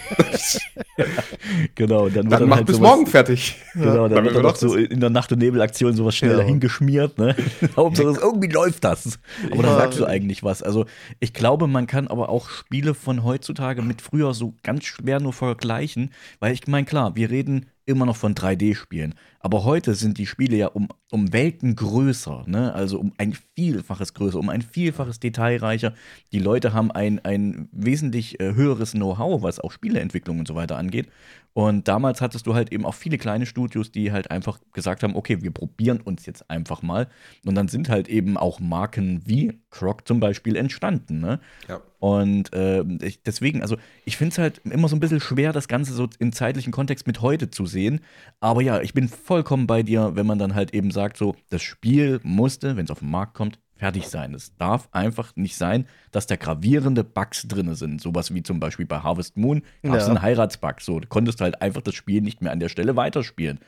Speaker 1: Genau, dann wird
Speaker 2: Dann
Speaker 1: dann
Speaker 2: macht
Speaker 1: halt
Speaker 2: bis
Speaker 1: sowas,
Speaker 2: morgen fertig.
Speaker 1: Genau, dann wird
Speaker 2: wir
Speaker 1: dann noch
Speaker 2: doch
Speaker 1: so in der Nacht- und Nebelaktion sowas schneller
Speaker 3: Ja.
Speaker 1: hingeschmiert, ne? *laughs* Hauptsache, irgendwie läuft das. Aber da
Speaker 3: Ja.
Speaker 1: sagst du eigentlich was. Also, ich glaube, man kann aber auch Spiele von heutzutage mit früher so ganz schwer nur vergleichen, weil ich meine, klar, wir reden immer noch von 3D-Spielen. Aber heute sind die Spiele ja um, um Welten größer, ne? Also um ein Vielfaches größer, um ein Vielfaches detailreicher. Die Leute haben ein, ein wesentlich äh, höheres Know-how, was auch Spieleentwicklung und so weiter angeht. Und damals hattest du halt eben auch viele kleine Studios, die halt einfach gesagt haben, okay, wir probieren uns jetzt einfach mal. Und dann sind halt eben auch Marken wie Croc zum Beispiel entstanden, ne?
Speaker 2: Ja.
Speaker 1: Und ähm, ich, deswegen, also ich finde es halt immer so ein bisschen schwer, das Ganze so im zeitlichen Kontext mit heute zu sehen. Aber ja, ich bin vollkommen bei dir, wenn man dann halt eben sagt, so, das Spiel musste, wenn es auf den Markt kommt, fertig sein. Es darf einfach nicht sein, dass da gravierende Bugs drin sind. Sowas wie zum Beispiel bei Harvest Moon gab es
Speaker 3: Ja.
Speaker 1: einen Heiratsbug. So, du konntest halt einfach das Spiel nicht mehr an der Stelle weiterspielen.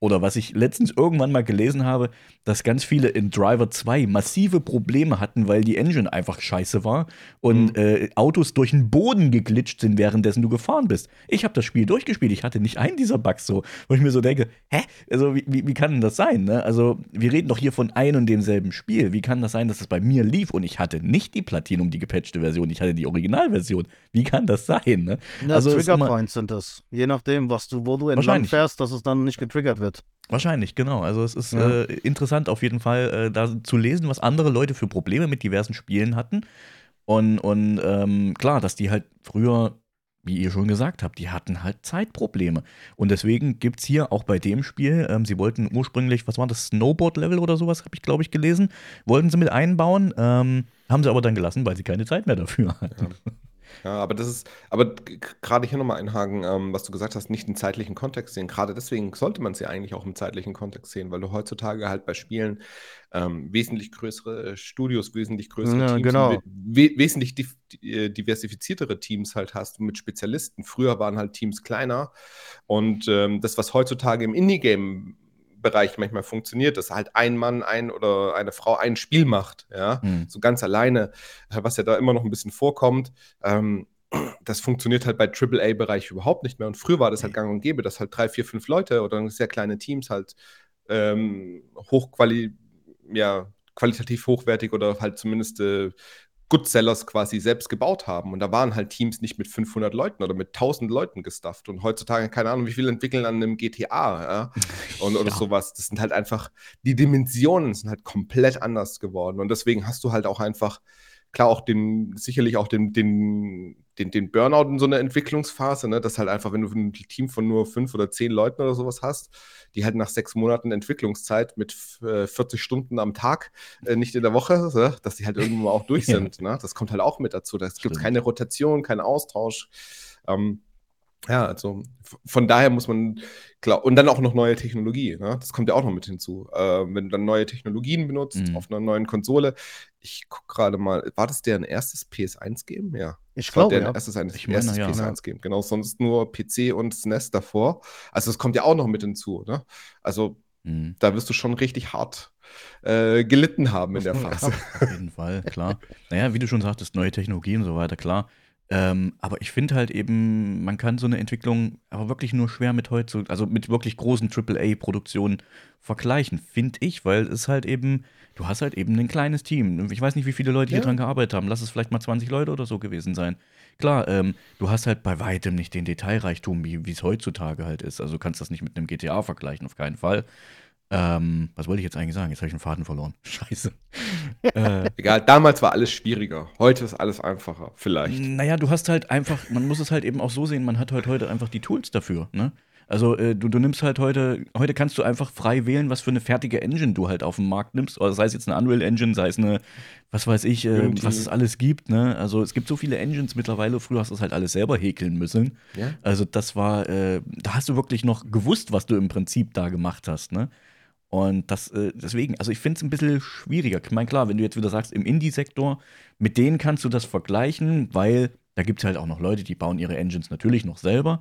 Speaker 1: Oder was ich letztens irgendwann mal gelesen habe, dass ganz viele in Driver 2 massive Probleme hatten, weil die Engine einfach scheiße war und äh, Autos durch den Boden geglitscht sind, währenddessen du gefahren bist. Ich habe das Spiel durchgespielt, ich hatte nicht einen dieser Bugs so, wo ich mir so denke, hä? Also wie, wie, wie kann denn das sein? Ne? Also wir reden doch hier von ein und demselben Spiel. Wie kann das sein, dass es bei mir lief und ich hatte nicht die Platinum, die gepatchte Version, ich hatte die Originalversion? Wie kann das sein? Ne?
Speaker 3: Ja,
Speaker 1: Also
Speaker 3: Triggerpoints sind das. Je nachdem, was du, wo du entlang
Speaker 1: Wahrscheinlich.
Speaker 3: fährst, dass es dann nicht getriggert wird.
Speaker 1: Wahrscheinlich, genau. Also es ist
Speaker 3: Ja.
Speaker 1: äh, interessant auf jeden Fall, äh, da zu lesen, was andere Leute für Probleme mit diversen Spielen hatten. Und, und ähm, klar, dass die halt früher, wie ihr schon gesagt habt, die hatten halt Zeitprobleme. Und deswegen gibt es hier auch bei dem Spiel, ähm, sie wollten ursprünglich, was war das, Snowboard-Level oder sowas, habe ich, glaube ich, gelesen, wollten sie mit einbauen, ähm, haben sie aber dann gelassen, weil sie keine Zeit mehr dafür hatten.
Speaker 2: Ja, *laughs* aber das ist, aber gerade hier nochmal einhaken, ähm, was du gesagt hast, nicht den zeitlichen Kontext sehen. Gerade deswegen sollte man es ja eigentlich auch im zeitlichen Kontext sehen, weil du heutzutage halt bei Spielen ähm, wesentlich größere Studios, wesentlich größere
Speaker 3: Ja,
Speaker 2: Teams,
Speaker 3: genau.
Speaker 2: we wesentlich äh, diversifiziertere Teams halt hast mit Spezialisten. Früher waren halt Teams kleiner und ähm, das, was heutzutage im Indie-Game Bereich manchmal funktioniert, dass halt ein Mann, ein oder eine Frau ein Spiel macht, ja,
Speaker 1: Hm.
Speaker 2: so ganz alleine, äh, was ja da immer noch ein bisschen vorkommt. Ähm, das funktioniert halt bei AAA-Bereich überhaupt nicht mehr. Und früher war das halt gang und gäbe, dass halt drei, vier, fünf Leute oder sehr kleine Teams halt ähm, hochquali ja, qualitativ hochwertig oder halt zumindest äh, Good Sellers quasi selbst gebaut haben. Und da waren halt Teams nicht mit 500 Leuten oder mit 1000 Leuten gestafft. Und heutzutage, keine Ahnung, wie viele entwickeln an einem GTA ja? *laughs* und, oder
Speaker 1: Ja.
Speaker 2: sowas. Das sind halt einfach, die Dimensionen sind halt komplett anders geworden. Und deswegen hast du halt auch einfach, klar, auch den, sicherlich auch den, den, den, den Burnout in so einer Entwicklungsphase, ne? dass halt einfach, wenn du ein Team von nur fünf oder zehn Leuten oder sowas hast, die halt nach sechs Monaten Entwicklungszeit mit äh, 40 Stunden am Tag, äh, nicht in der Woche, ne? dass die halt irgendwann mal auch durch *laughs*
Speaker 1: Ja.
Speaker 2: sind. Ne? Das kommt halt auch mit dazu. Da gibt
Speaker 1: Stimmt.
Speaker 2: keine Rotation, keinen Austausch. Ähm, Ja, also von daher muss man, glaub, und dann auch noch neue Technologie, ne? Das kommt ja auch noch mit hinzu. Äh, wenn du dann neue Technologien benutzt
Speaker 1: Mhm.
Speaker 2: auf einer neuen Konsole. Ich gucke gerade mal, war das deren erstes PS1-Game? Ja.
Speaker 3: Ich
Speaker 2: Das war
Speaker 3: glaube,
Speaker 2: deren
Speaker 3: ja.
Speaker 2: erstes, eines-
Speaker 1: Ich meine,
Speaker 2: erstes
Speaker 1: ja.
Speaker 2: PS1-Game. Genau, sonst nur PC und SNES davor. Also das kommt ja auch noch mit hinzu, ne? Also
Speaker 1: Mhm.
Speaker 2: da wirst du schon richtig hart äh, gelitten haben in *laughs* der Phase.
Speaker 1: Auf jeden Fall, klar. Naja, wie du schon sagtest, neue Technologien und so weiter, klar. Ähm, aber ich finde halt eben, man kann so eine Entwicklung aber wirklich nur schwer mit heute, also mit wirklich großen AAA-Produktionen vergleichen, finde ich, weil es halt eben, du hast halt eben ein kleines Team. Ich weiß nicht, wie viele Leute hier
Speaker 2: Ja.
Speaker 1: dran gearbeitet haben. Lass es vielleicht mal 20 Leute oder so gewesen sein. Klar, ähm, du hast halt bei weitem nicht den Detailreichtum, wie wie es heutzutage halt ist. Also du kannst das nicht mit einem GTA vergleichen, auf keinen Fall. Ähm, was wollte ich jetzt eigentlich sagen? Jetzt habe ich einen Faden verloren. *laughs* Scheiße. äh, *laughs*
Speaker 2: Egal, damals war alles schwieriger. Heute ist alles einfacher, vielleicht.
Speaker 1: naja, du hast halt einfach, man muss es halt eben auch so sehen, man hat halt heute einfach die Tools dafür, ne? Also äh, du, du nimmst halt heute, heute kannst du einfach frei wählen, was für eine fertige Engine du halt auf dem Markt nimmst. Oder sei es jetzt eine Unreal Engine, sei es eine, was weiß ich, äh, was es alles gibt, ne? Also es gibt so viele Engines mittlerweile, früher hast du es halt alles selber häkeln müssen.
Speaker 2: Ja?
Speaker 1: Also das war, äh, da hast du wirklich noch gewusst, was du im Prinzip da gemacht hast, ne? Und das, äh, deswegen, also ich finde es ein bisschen schwieriger. Ich meine, klar, wenn du jetzt wieder sagst, im Indie-Sektor, mit denen kannst du das vergleichen, weil da gibt es halt auch noch Leute, die bauen ihre Engines natürlich noch selber.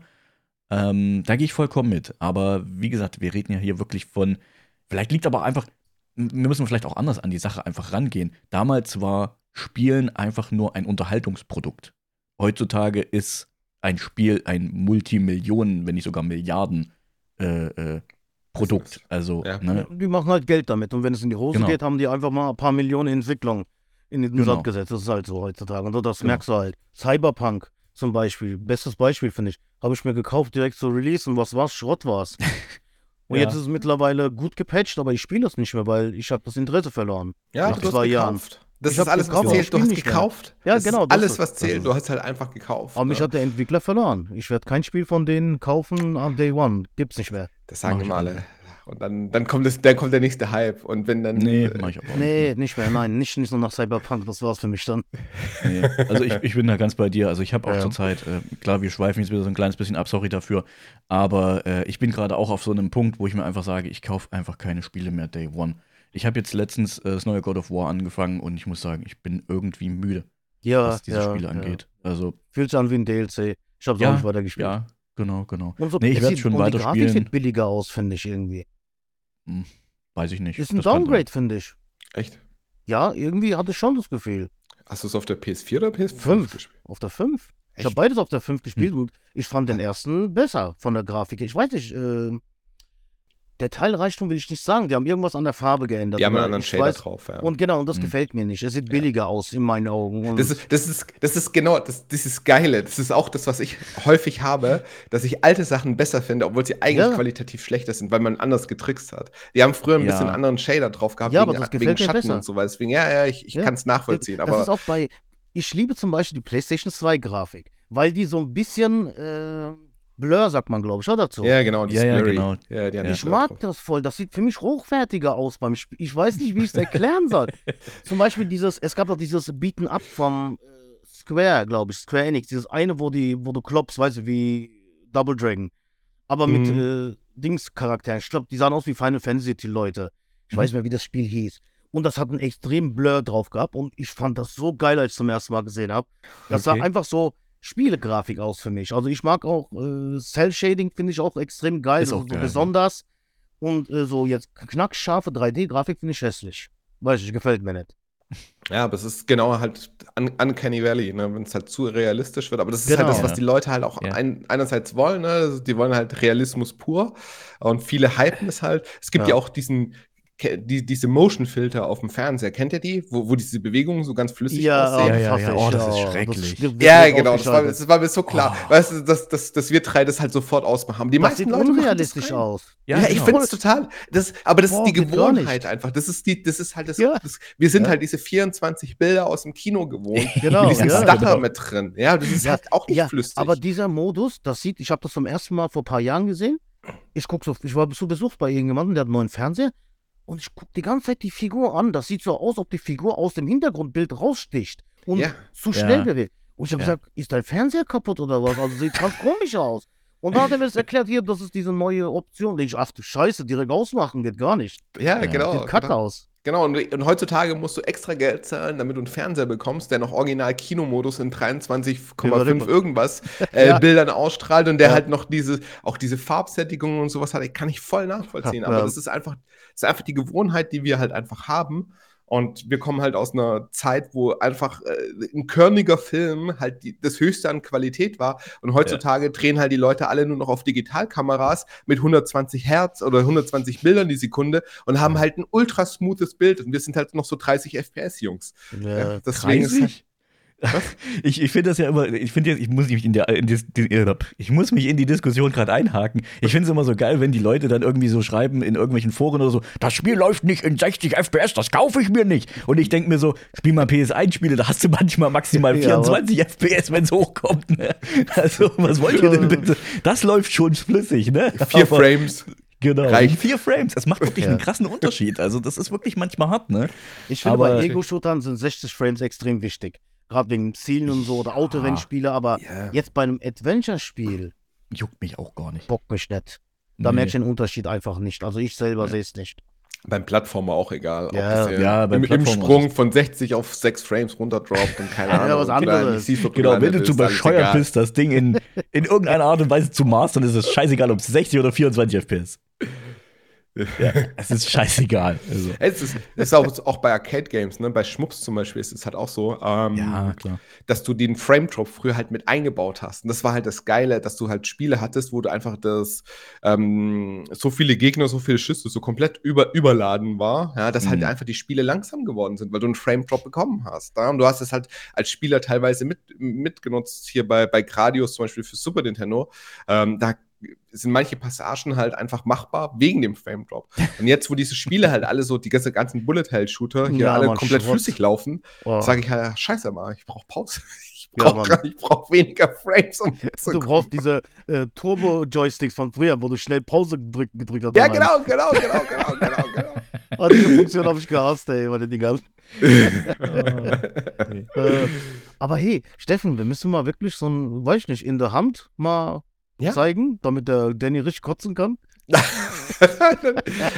Speaker 1: Ähm, da gehe ich vollkommen mit. Aber wie gesagt, wir reden ja hier wirklich von, vielleicht liegt aber einfach, wir müssen vielleicht auch anders an die Sache einfach rangehen. Damals war Spielen einfach nur ein Unterhaltungsprodukt. Heutzutage ist ein Spiel ein Multimillionen, wenn nicht sogar Milliarden äh, äh, Produkt. Also,
Speaker 2: Ja.
Speaker 1: ne?
Speaker 3: Die machen halt Geld damit. Und wenn es in die Hose
Speaker 1: Genau.
Speaker 3: geht, haben die einfach mal ein paar Millionen Entwicklung in den
Speaker 1: Genau.
Speaker 3: Sand gesetzt. Das ist halt so heutzutage. Und so, das
Speaker 1: Genau.
Speaker 3: merkst du halt. Cyberpunk zum Beispiel, bestes Beispiel finde ich. Habe ich mir gekauft direkt zur Release und was war's? Schrott war's. *laughs* Und
Speaker 1: Ja.
Speaker 3: jetzt ist es mittlerweile gut gepatcht, aber ich spiele das nicht mehr, weil ich habe das Interesse verloren.
Speaker 2: Ja,
Speaker 3: Nach
Speaker 2: du hast
Speaker 3: zwei Jahren.
Speaker 2: Das
Speaker 3: Ich
Speaker 2: ist alles, was
Speaker 3: gekauft,
Speaker 2: zählt. Du hast gekauft.
Speaker 3: Ja,
Speaker 2: das
Speaker 3: genau,
Speaker 2: Ist
Speaker 3: das
Speaker 2: alles, was zählt. Du hast halt einfach gekauft.
Speaker 3: Aber mich
Speaker 2: ne?
Speaker 3: hat der Entwickler verloren. Ich werde kein Spiel von denen kaufen am Day One. Gibt's nicht mehr.
Speaker 2: Das sagen immer alle. Und dann, dann, kommt das, dann kommt der nächste Hype. Und wenn dann.
Speaker 1: Nee,
Speaker 2: äh,
Speaker 1: mach ich aber auch
Speaker 3: Nee,
Speaker 1: nicht.
Speaker 3: nicht mehr. Nein, nicht, nicht nur nach Cyberpunk. Das war's für mich dann.
Speaker 1: Nee. Also ich, ich bin da ganz bei dir. Also ich habe auch
Speaker 3: Ja.
Speaker 1: zurzeit, äh, klar, wir schweifen jetzt wieder so ein kleines bisschen ab, sorry dafür. Aber äh, ich bin gerade auch auf so einem Punkt, wo ich mir einfach sage, ich kaufe einfach keine Spiele mehr Day One. Ich habe jetzt letztens äh, das neue God of War angefangen und ich muss sagen, ich bin irgendwie müde,
Speaker 3: Ja,
Speaker 1: was diese
Speaker 3: ja,
Speaker 1: Spiele
Speaker 3: ja.
Speaker 1: angeht. Also,
Speaker 3: Fühlt sich an wie ein DLC. Ich hab's
Speaker 1: Ja,
Speaker 3: auch nicht weitergespielt.
Speaker 1: ja, genau, genau.
Speaker 3: Und so,
Speaker 1: Nee, ich
Speaker 3: sieht-
Speaker 1: schon
Speaker 3: und Die
Speaker 1: weiterspielen.
Speaker 3: Grafik sieht billiger aus, finde ich irgendwie.
Speaker 1: Weiß ich nicht.
Speaker 3: Ist ein
Speaker 1: Das.
Speaker 3: Downgrade, finde ich.
Speaker 2: Echt?
Speaker 3: Ja, irgendwie hatte ich schon das Gefühl.
Speaker 2: Hast du es auf der PS4 oder PS5
Speaker 3: Fünf.
Speaker 2: gespielt?
Speaker 3: Auf der 5. Ich habe beides auf der 5
Speaker 1: Hm.
Speaker 3: gespielt und ich fand den ersten besser von der Grafik. Ich weiß nicht, äh, Detailreichtum will ich nicht sagen. Die haben irgendwas an der Farbe geändert.
Speaker 2: Die haben einen
Speaker 3: aber
Speaker 2: anderen Shader
Speaker 3: weiß-
Speaker 2: drauf. Ja.
Speaker 3: Und genau, und das
Speaker 1: Hm.
Speaker 3: gefällt mir nicht. Es sieht billiger aus in meinen Augen.
Speaker 2: Das ist, das ist, das ist genau, das, das ist Geile. Das ist auch das, was ich häufig habe, dass ich alte Sachen besser finde, obwohl sie eigentlich
Speaker 3: Ja.
Speaker 2: qualitativ schlechter sind, weil man anders getrickst hat. Die haben früher ein
Speaker 1: Ja.
Speaker 2: bisschen anderen Shader drauf gehabt,
Speaker 3: Ja, aber
Speaker 2: wegen,
Speaker 3: das
Speaker 2: wegen Schatten
Speaker 3: besser.
Speaker 2: und so weiter. Deswegen, ja, ja, ich, ich
Speaker 3: Ja.
Speaker 2: kann es nachvollziehen.
Speaker 3: das
Speaker 2: Aber
Speaker 3: ist auch bei. Ich liebe zum Beispiel die PlayStation 2 Grafik, weil die so ein bisschen äh, Blur, sagt man, glaube ich, oder dazu.
Speaker 2: ja, genau, die
Speaker 1: Ja, ja,
Speaker 2: Blurry.
Speaker 1: genau.
Speaker 2: Ja, die
Speaker 3: Ich mag
Speaker 2: drauf.
Speaker 3: das voll. Das sieht für mich hochwertiger aus beim Spiel. Ich weiß nicht, wie ich es erklären soll. *laughs* Zum Beispiel dieses, es gab doch dieses Beaten Up vom äh, Square, glaube ich, Square Enix. Dieses eine, wo die, wo du klopfst, weißt du, wie Double Dragon. Aber mit äh, Dings-Charakteren. Ich glaube, die sahen aus wie Final Fantasy, die Leute. Ich
Speaker 1: Mhm.
Speaker 3: weiß nicht mehr, wie das Spiel hieß. Und das hat einen extremen Blur drauf gehabt. Und ich fand das so geil, als ich zum ersten Mal gesehen habe. Das
Speaker 1: Okay.
Speaker 3: sah einfach so Spielegrafik aus für mich. Also ich mag auch äh, Cell-Shading, finde ich auch extrem geil.
Speaker 1: Ist auch
Speaker 3: so
Speaker 1: geil, ja.
Speaker 3: besonders. Und äh, so jetzt knackscharfe 3D-Grafik finde ich hässlich. Weiß ich, gefällt mir nicht.
Speaker 2: Ja, aber es ist genau halt Un Uncanny Valley, ne, wenn es halt zu realistisch wird. Aber das ist halt
Speaker 3: Genau.
Speaker 2: das, was
Speaker 1: Ja.
Speaker 2: die Leute halt auch
Speaker 1: Ja.
Speaker 2: ein, einerseits wollen. Ne? Also Die wollen halt Realismus pur. Und viele hypen es halt. Es gibt ja,
Speaker 3: Ja.
Speaker 2: auch diesen, die, diese Motion-Filter auf dem Fernseher. Kennt ihr die? Wo, wo diese Bewegungen so ganz flüssig aussehen?
Speaker 1: ja, ja, ja.
Speaker 3: ich,
Speaker 1: Oh, das ist
Speaker 3: ja.
Speaker 1: schrecklich.
Speaker 3: wird
Speaker 2: Ja, genau, das war, das war mir so klar.
Speaker 1: Oh.
Speaker 2: Weißt du, dass, dass, dass wir drei das halt sofort ausmachen. Die
Speaker 3: das
Speaker 2: meisten
Speaker 3: sieht
Speaker 2: Leute das
Speaker 3: unrealistisch aus.
Speaker 2: Ja, ich
Speaker 1: genau.
Speaker 2: finde es total. Das, aber das
Speaker 3: Boah,
Speaker 2: ist die. Gewohnheit einfach. Das ist die, das ist halt das.
Speaker 3: Ja.
Speaker 2: das wir sind
Speaker 3: Ja.
Speaker 2: halt diese 24 Bilder aus dem Kino gewohnt. *laughs*
Speaker 3: Genau,
Speaker 2: mit diesem
Speaker 3: ja,
Speaker 2: Stutter
Speaker 1: genau.
Speaker 2: mit drin. Ja, das ist
Speaker 3: Ja,
Speaker 2: halt auch nicht
Speaker 3: ja,
Speaker 2: flüssig.
Speaker 3: Aber dieser Modus, das sieht, ich habe das zum ersten Mal vor ein paar Jahren gesehen. Ich guck so, ich war zu Besuch bei irgendjemandem, der hat einen neuen Fernseher. Und ich gucke die ganze Zeit die Figur an. Das sieht so aus, ob die Figur aus dem Hintergrundbild raussticht und
Speaker 2: Ja.
Speaker 3: zu
Speaker 1: Ja.
Speaker 3: schnell bewegt. Und ich habe
Speaker 1: Ja.
Speaker 3: gesagt, ist dein Fernseher kaputt oder was? Also sieht ganz komisch aus. Und dann hat er mir das erklärt, hier, das ist diese neue Option. Da ich, ach du Scheiße, direkt ausmachen geht gar nicht.
Speaker 2: Ja,
Speaker 1: Ja,
Speaker 2: genau.
Speaker 3: Sieht kacke
Speaker 2: genau.
Speaker 3: aus.
Speaker 2: Genau, und, und heutzutage musst du extra Geld zahlen, damit du einen Fernseher bekommst, der noch original Kinomodus in 23,5
Speaker 3: Überleg-
Speaker 2: irgendwas *laughs* äh,
Speaker 3: Ja.
Speaker 2: Bildern ausstrahlt und der
Speaker 3: Ja.
Speaker 2: halt noch diese, auch diese Farbsättigung und sowas hat, kann ich voll nachvollziehen.
Speaker 3: Ja.
Speaker 2: Aber das ist einfach, das ist einfach die Gewohnheit, die wir halt einfach haben. Und wir kommen halt aus einer Zeit, wo einfach äh, ein körniger Film halt die, das Höchste an Qualität war. Und heutzutage drehen halt die Leute alle nur noch auf Digitalkameras mit 120 Hertz oder 120 Bildern die Sekunde und haben halt ein ultra smoothes Bild. Und wir sind halt noch so 30 FPS, Jungs. Ja, deswegen ist halt,
Speaker 1: 30? Ich, ich finde das ja immer, ich finde jetzt, ich muss mich in, der, in dis, die, ich muss mich in die Diskussion gerade einhaken. Ich finde es immer so geil, wenn die Leute dann irgendwie so schreiben in irgendwelchen Foren oder so, das Spiel läuft nicht in 60 FPS, das kaufe ich mir nicht. Und ich denke mir so, spiel mal PS1-Spiele, da hast du manchmal maximal *laughs*
Speaker 3: Ja, aber-
Speaker 1: 24 FPS, wenn es hochkommt. Ne? Also, was wollt ihr denn bitte? Das läuft schon flüssig, ne?
Speaker 2: vier
Speaker 1: Aber-
Speaker 2: Frames.
Speaker 1: Genau,
Speaker 2: reicht.
Speaker 1: vier Frames. Das macht wirklich
Speaker 3: Ja.
Speaker 1: einen krassen Unterschied. Also, das ist wirklich manchmal hart, ne?
Speaker 3: Ich finde,
Speaker 1: Aber-
Speaker 3: bei Ego-Shootern sind 60 Frames extrem wichtig. Gerade wegen Zielen und so oder Autorennspiele, aber
Speaker 2: Ja.
Speaker 3: jetzt bei einem Adventure-Spiel
Speaker 1: Juckt mich auch gar nicht.
Speaker 3: bockt mich nicht. Da
Speaker 1: Nee.
Speaker 3: merke ich den Unterschied einfach nicht. Also ich selber sehe es nicht.
Speaker 2: Beim Plattformer auch egal. ob
Speaker 3: Ja.
Speaker 2: das
Speaker 1: Ja, beim
Speaker 2: im, im
Speaker 1: Plattformer
Speaker 2: Sprung von 60 auf 6 Frames runterdroppt und keine *laughs*
Speaker 3: Ja,
Speaker 2: Ahnung.
Speaker 3: was
Speaker 2: und da
Speaker 3: anderes.
Speaker 1: Genau, wenn du zu bescheuert bist, das Ding in, in irgendeiner Art und Weise zu mastern, ist es scheißegal, ob es 60 oder 24 FPS. Ja, es ist scheißegal. Also. *laughs*
Speaker 2: Es ist, es ist auch, auch bei Arcade-Games, ne? bei Schmups zum Beispiel ist es halt auch so, ähm,
Speaker 1: Ja,
Speaker 2: dass du den Frame-Drop früher halt mit eingebaut hast. Und das war halt das Geile, dass du halt Spiele hattest, wo du einfach das ähm, so viele Gegner, so viele Schüsse, so komplett über, überladen war, ja, dass halt
Speaker 1: Mhm.
Speaker 2: einfach die Spiele langsam geworden sind, weil du einen Frame-Drop bekommen hast. Ja? Und du hast es halt als Spieler teilweise mit, mitgenutzt, hier bei, bei Gradius zum Beispiel für Super Nintendo. Ähm, da sind manche Passagen halt einfach machbar wegen dem Frame Drop. Und jetzt, wo diese Spiele halt alle so, die ganze, ganzen Bullet Hell Shooter hier
Speaker 3: Ja,
Speaker 2: alle
Speaker 3: Mann,
Speaker 2: komplett
Speaker 3: Schrott.
Speaker 2: flüssig laufen,
Speaker 3: Oh.
Speaker 2: sage ich halt, scheiße mal, ich brauche Pause. *laughs* Ich
Speaker 3: Ja,
Speaker 2: brauche ich brauch weniger Frames, um zu *laughs*
Speaker 3: Du brauchst diese äh, Turbo-Joysticks von früher, wo du schnell Pause gedrückt, gedrückt hast.
Speaker 2: Ja, genau, genau, genau, genau, genau, genau. *laughs*
Speaker 3: Oh, diese Funktion habe ich gehasst, ey, meine Dinger. Äh, aber hey, Steffen, wir müssen mal wirklich so ein, weiß ich nicht, in der Hand mal
Speaker 2: Ja.
Speaker 3: zeigen, damit der Danny richtig kotzen kann. *laughs*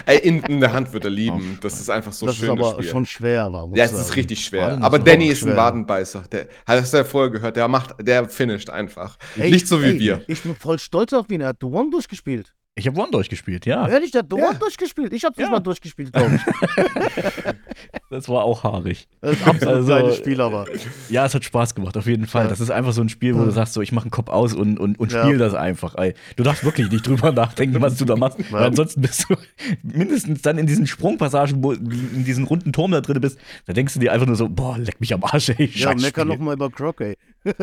Speaker 2: Ey, in, in der Hand wird er lieben. Das ist einfach so
Speaker 3: das
Speaker 2: schön.
Speaker 3: ist aber
Speaker 2: das Spiel.
Speaker 3: schon schwer.
Speaker 2: ja, es ist richtig schwer. Aber
Speaker 1: das ist
Speaker 2: Danny ist ein
Speaker 3: schwer.
Speaker 2: Wadenbeißer. Der, hast du ja vorher gehört, der macht, der finisht einfach.
Speaker 3: Ey,
Speaker 2: Nicht so wie
Speaker 3: ey,
Speaker 2: wir.
Speaker 3: Ich bin voll stolz auf ihn. Er hat The One durchgespielt.
Speaker 1: Ich habe One durchgespielt, ja.
Speaker 3: Ehrlich, der hat
Speaker 2: Ja.
Speaker 3: One durchgespielt. Ich habe nicht
Speaker 1: Ja.
Speaker 3: mal durchgespielt, glaube ich. *laughs*
Speaker 1: Das war auch haarig.
Speaker 3: Das ist absolut
Speaker 1: Also,
Speaker 3: geiles Spiel, aber.
Speaker 1: Ja, es hat Spaß gemacht, auf jeden Fall.
Speaker 3: Ja.
Speaker 1: Das ist einfach so ein Spiel, wo
Speaker 3: Ja.
Speaker 1: du sagst, so, ich mache einen Kopf aus und, und, und
Speaker 3: Ja.
Speaker 1: spiel das einfach. Ey. Du darfst wirklich nicht drüber nachdenken, was du da machst.
Speaker 3: Ja.
Speaker 1: Weil ansonsten bist du *laughs* mindestens dann in diesen Sprungpassagen, wo du in diesen runden Turm da drin bist, da denkst du dir einfach nur so, boah, leck mich am Arsch, ey.
Speaker 3: Ja, mecker noch mal über Croc, ey. *laughs*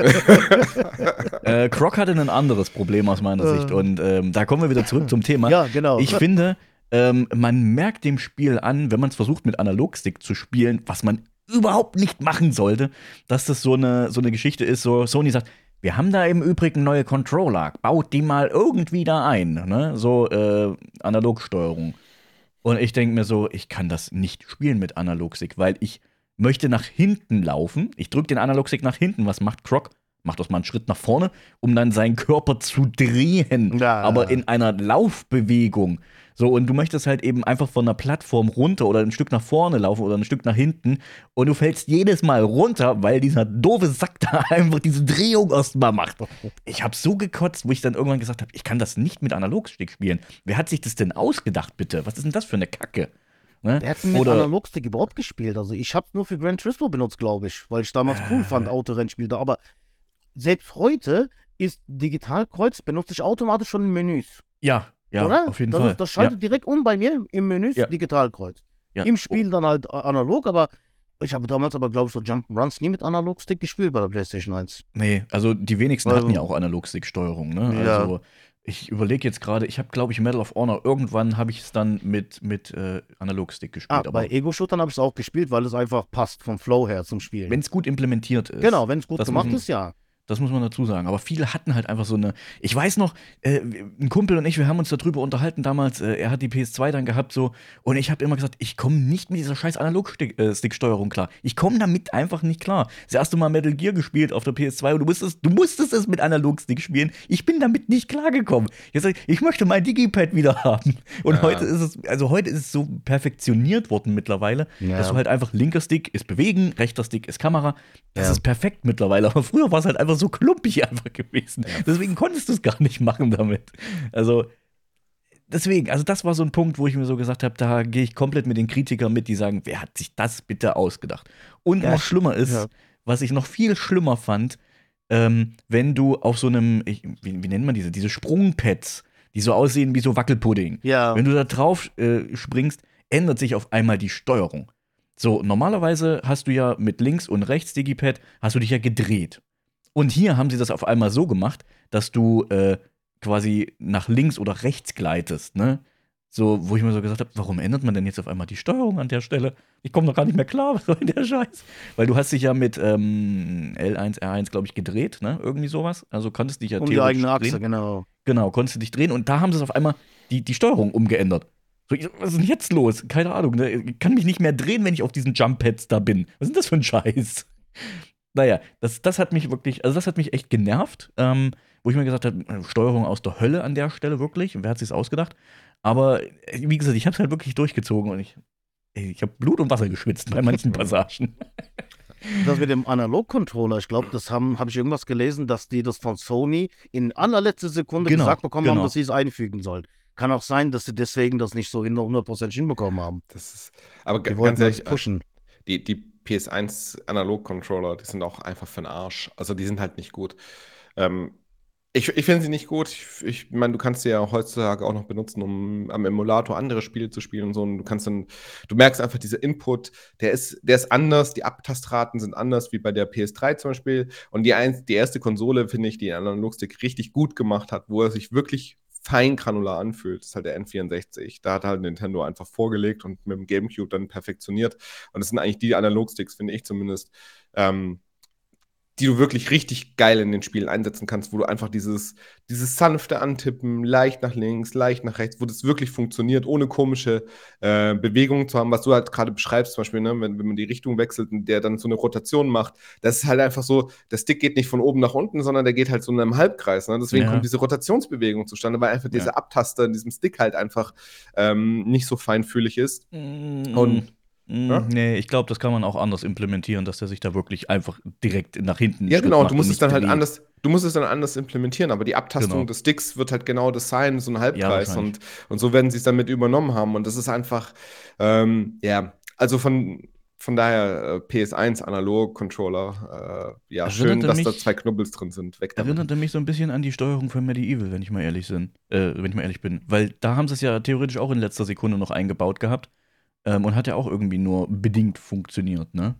Speaker 1: Äh, Croc hatte ein anderes Problem aus meiner
Speaker 3: Äh.
Speaker 1: Sicht. Und ähm, da kommen wir wieder zurück *laughs* zum Thema.
Speaker 3: Ja, genau.
Speaker 1: Ich finde, ähm, man merkt dem Spiel an, wenn man es versucht mit Analogstick zu spielen, was man überhaupt nicht machen sollte, dass das so eine, so eine Geschichte ist, so Sony sagt, wir haben da im Übrigen neue Controller, baut die mal irgendwie da ein, ne? So äh, Analogsteuerung. Und ich denke mir so, ich kann das nicht spielen mit Analogstick, weil ich möchte nach hinten laufen. Ich drücke den Analogstick nach hinten. Was macht Croc? Macht das mal einen Schritt nach vorne, um dann seinen Körper zu drehen.
Speaker 3: Ja.
Speaker 1: Aber in einer Laufbewegung. So, und du möchtest halt eben einfach von einer Plattform runter oder ein Stück nach vorne laufen oder ein Stück nach hinten. Und du fällst jedes Mal runter, weil dieser doofe Sack da *laughs* einfach diese Drehung erstmal macht. Ich habe so gekotzt, wo ich dann irgendwann gesagt habe, ich kann das nicht mit Analogstick spielen. Wer hat sich das denn ausgedacht, bitte? Was ist denn das für eine Kacke? Ne?
Speaker 3: Der hat mit Analogstick überhaupt gespielt. Also ich habe nur für Gran Turismo benutzt, glaube ich, weil ich damals cool fand,
Speaker 1: Äh.
Speaker 3: Autorennspiel da. Aber selbst heute ist Digitalkreuz benutze ich automatisch schon in Menüs.
Speaker 1: ja, ja,
Speaker 3: oder?
Speaker 1: auf jeden
Speaker 3: das
Speaker 1: Fall.
Speaker 3: Ist, das schaltet direkt um bei mir im Menü
Speaker 1: Ja.
Speaker 3: Digitalkreuz.
Speaker 1: Ja.
Speaker 3: Im Spiel dann halt a- analog, aber ich habe damals aber, glaube ich, so Jump'n'Runs nie mit Analogstick gespielt bei der PlayStation 1.
Speaker 1: Nee, also die wenigsten
Speaker 3: Also-
Speaker 1: hatten ja auch Analogstick-Steuerung, ne?
Speaker 3: Ja.
Speaker 1: Also ich überlege jetzt gerade, ich habe, glaube ich, Medal of Honor, irgendwann habe ich es dann mit, mit äh, Analogstick gespielt.
Speaker 3: Ah,
Speaker 1: aber
Speaker 3: bei Ego-Shootern habe ich es auch gespielt, weil es einfach passt vom Flow her zum Spielen.
Speaker 1: wenn es gut implementiert ist.
Speaker 3: Genau, wenn es gut
Speaker 1: Das
Speaker 3: gemacht ist, ja.
Speaker 1: Das muss man dazu sagen. Aber viele hatten halt einfach so eine. Ich weiß noch, äh, ein Kumpel und ich, wir haben uns darüber unterhalten damals. Äh, er hat die PS2 dann gehabt so. Und ich habe immer gesagt, ich komme nicht mit dieser scheiß Analog-Stick-Steuerung klar. Ich komme damit einfach nicht klar. Das erste Mal Metal Gear gespielt auf der PS2 und du musstest, du musstest es mit Analog-Stick spielen. Ich bin damit nicht klargekommen. Jetzt sag ich, ich möchte mein Digipad wieder *laughs* haben. Und
Speaker 2: Ja.
Speaker 1: heute ist es, also heute ist es so perfektioniert worden mittlerweile,
Speaker 3: Ja.
Speaker 1: dass du halt einfach linker Stick ist bewegen, rechter Stick ist Kamera. Das
Speaker 3: Ja.
Speaker 1: ist perfekt mittlerweile. Aber früher war es halt einfach so klumpig einfach gewesen. Deswegen konntest du es gar nicht machen damit. Also, deswegen, also das war so ein Punkt, wo ich mir so gesagt habe, da gehe ich komplett mit den Kritikern mit, die sagen, wer hat sich das bitte ausgedacht? Und
Speaker 3: Ja,
Speaker 1: noch schlimmer ist,
Speaker 3: ja.
Speaker 1: was ich noch viel schlimmer fand, ähm, wenn du auf so einem, ich, wie, wie nennt man diese, diese Sprungpads, die so aussehen wie so Wackelpudding.
Speaker 3: Ja.
Speaker 1: Wenn du da drauf äh, springst, ändert sich auf einmal die Steuerung. So, normalerweise hast du ja mit links und rechts Digipad, hast du dich ja gedreht. Und hier haben sie das auf einmal so gemacht, dass du äh, quasi nach links oder rechts gleitest, ne? So, wo ich mir so gesagt habe, warum ändert man denn jetzt auf einmal die Steuerung an der Stelle? Ich komme doch gar nicht mehr klar, *laughs* was soll denn der Scheiß? Weil du hast dich ja mit ähm, L1, R1, glaube ich, gedreht, ne? Irgendwie sowas. Also konntest dich ja
Speaker 3: um die
Speaker 1: theoretisch
Speaker 3: eigene Achse,
Speaker 1: drehen.
Speaker 3: genau.
Speaker 1: Genau, konntest du dich drehen und da haben sie es auf einmal die, die Steuerung umgeändert. So, was ist denn jetzt los? Keine Ahnung. Ne? Ich kann mich nicht mehr drehen, wenn ich auf diesen Jump-Pads da bin. Was ist denn das für ein Scheiß? Naja, das, das hat mich wirklich, also das hat mich echt genervt, ähm, wo ich mir gesagt habe, äh, Steuerung aus der Hölle an der Stelle wirklich. Wer hat sich's ausgedacht? Aber äh, wie gesagt, ich habe es halt wirklich durchgezogen und ich, ich habe Blut und Wasser geschwitzt bei manchen *laughs* Passagen.
Speaker 3: Das mit dem Analog-Controller, ich glaube, das haben, habe ich irgendwas gelesen, dass die das von Sony in allerletzter Sekunde
Speaker 1: Genau,
Speaker 3: gesagt bekommen
Speaker 1: genau.
Speaker 3: haben, dass sie es einfügen sollen. Kann auch sein, dass sie deswegen das nicht so in 100% hinbekommen haben.
Speaker 2: Das ist, aber
Speaker 3: Die
Speaker 2: ganz
Speaker 3: das
Speaker 2: ehrlich, äh,
Speaker 3: pushen.
Speaker 2: Die, die PS1 Analog-Controller, die sind auch einfach für den Arsch. Also die sind halt nicht gut. Ähm, ich ich finde sie nicht gut. Ich, ich meine, du kannst sie ja heutzutage auch noch benutzen, um am Emulator andere Spiele zu spielen und so. Und du kannst dann, du merkst einfach, dieser Input, der ist, der ist anders, die Abtastraten sind anders wie bei der PS3 zum Beispiel. Und die, ein, die erste Konsole, finde ich, die den Analogstick richtig gut gemacht hat, wo er sich wirklich fein granular anfühlt, ist halt der N64. Da hat halt Nintendo einfach vorgelegt und mit dem GameCube dann perfektioniert. Und das sind eigentlich die Analogsticks, finde ich zumindest, ähm, die du wirklich richtig geil in den Spielen einsetzen kannst, wo du einfach dieses, dieses sanfte Antippen, leicht nach links, leicht nach rechts, wo das wirklich funktioniert, ohne komische äh, Bewegungen zu haben, was du halt gerade beschreibst, zum Beispiel, ne, wenn, wenn man die Richtung wechselt und der dann so eine Rotation macht, das ist halt einfach so, der Stick geht nicht von oben nach unten, sondern der geht halt so in einem Halbkreis. Ne? Deswegen
Speaker 1: Ja.
Speaker 2: kommt diese Rotationsbewegung zustande, weil einfach
Speaker 1: Ja.
Speaker 2: dieser Abtaster in diesem Stick halt einfach ähm, nicht so feinfühlig ist.
Speaker 1: Und
Speaker 2: Und- Ja?
Speaker 1: nee, ich glaube, das kann man auch anders implementieren, dass der sich da wirklich einfach direkt nach hinten.
Speaker 2: Ja, genau, du musst es dann halt
Speaker 1: dreht.
Speaker 2: anders, du musst es dann anders implementieren, aber die Abtastung
Speaker 1: Genau.
Speaker 2: des Sticks wird halt genau das sein, so ein Halbkreis
Speaker 1: wahrscheinlich.
Speaker 2: und, und so werden sie es damit übernommen haben und das ist einfach, ähm, ja, also von, von daher äh, PS1 Analog-Controller, äh, ja, schön,
Speaker 1: Erinnerte
Speaker 2: dass da
Speaker 1: mich-
Speaker 2: zwei Knubbels drin sind, weg damit.
Speaker 1: Erinnerte mich so ein bisschen an die Steuerung von Medieval, wenn ich mal ehrlich bin. Äh, wenn ich mal ehrlich bin. Weil da haben sie es ja theoretisch auch in letzter Sekunde noch eingebaut gehabt. Ähm, und hat ja auch irgendwie nur bedingt funktioniert, ne?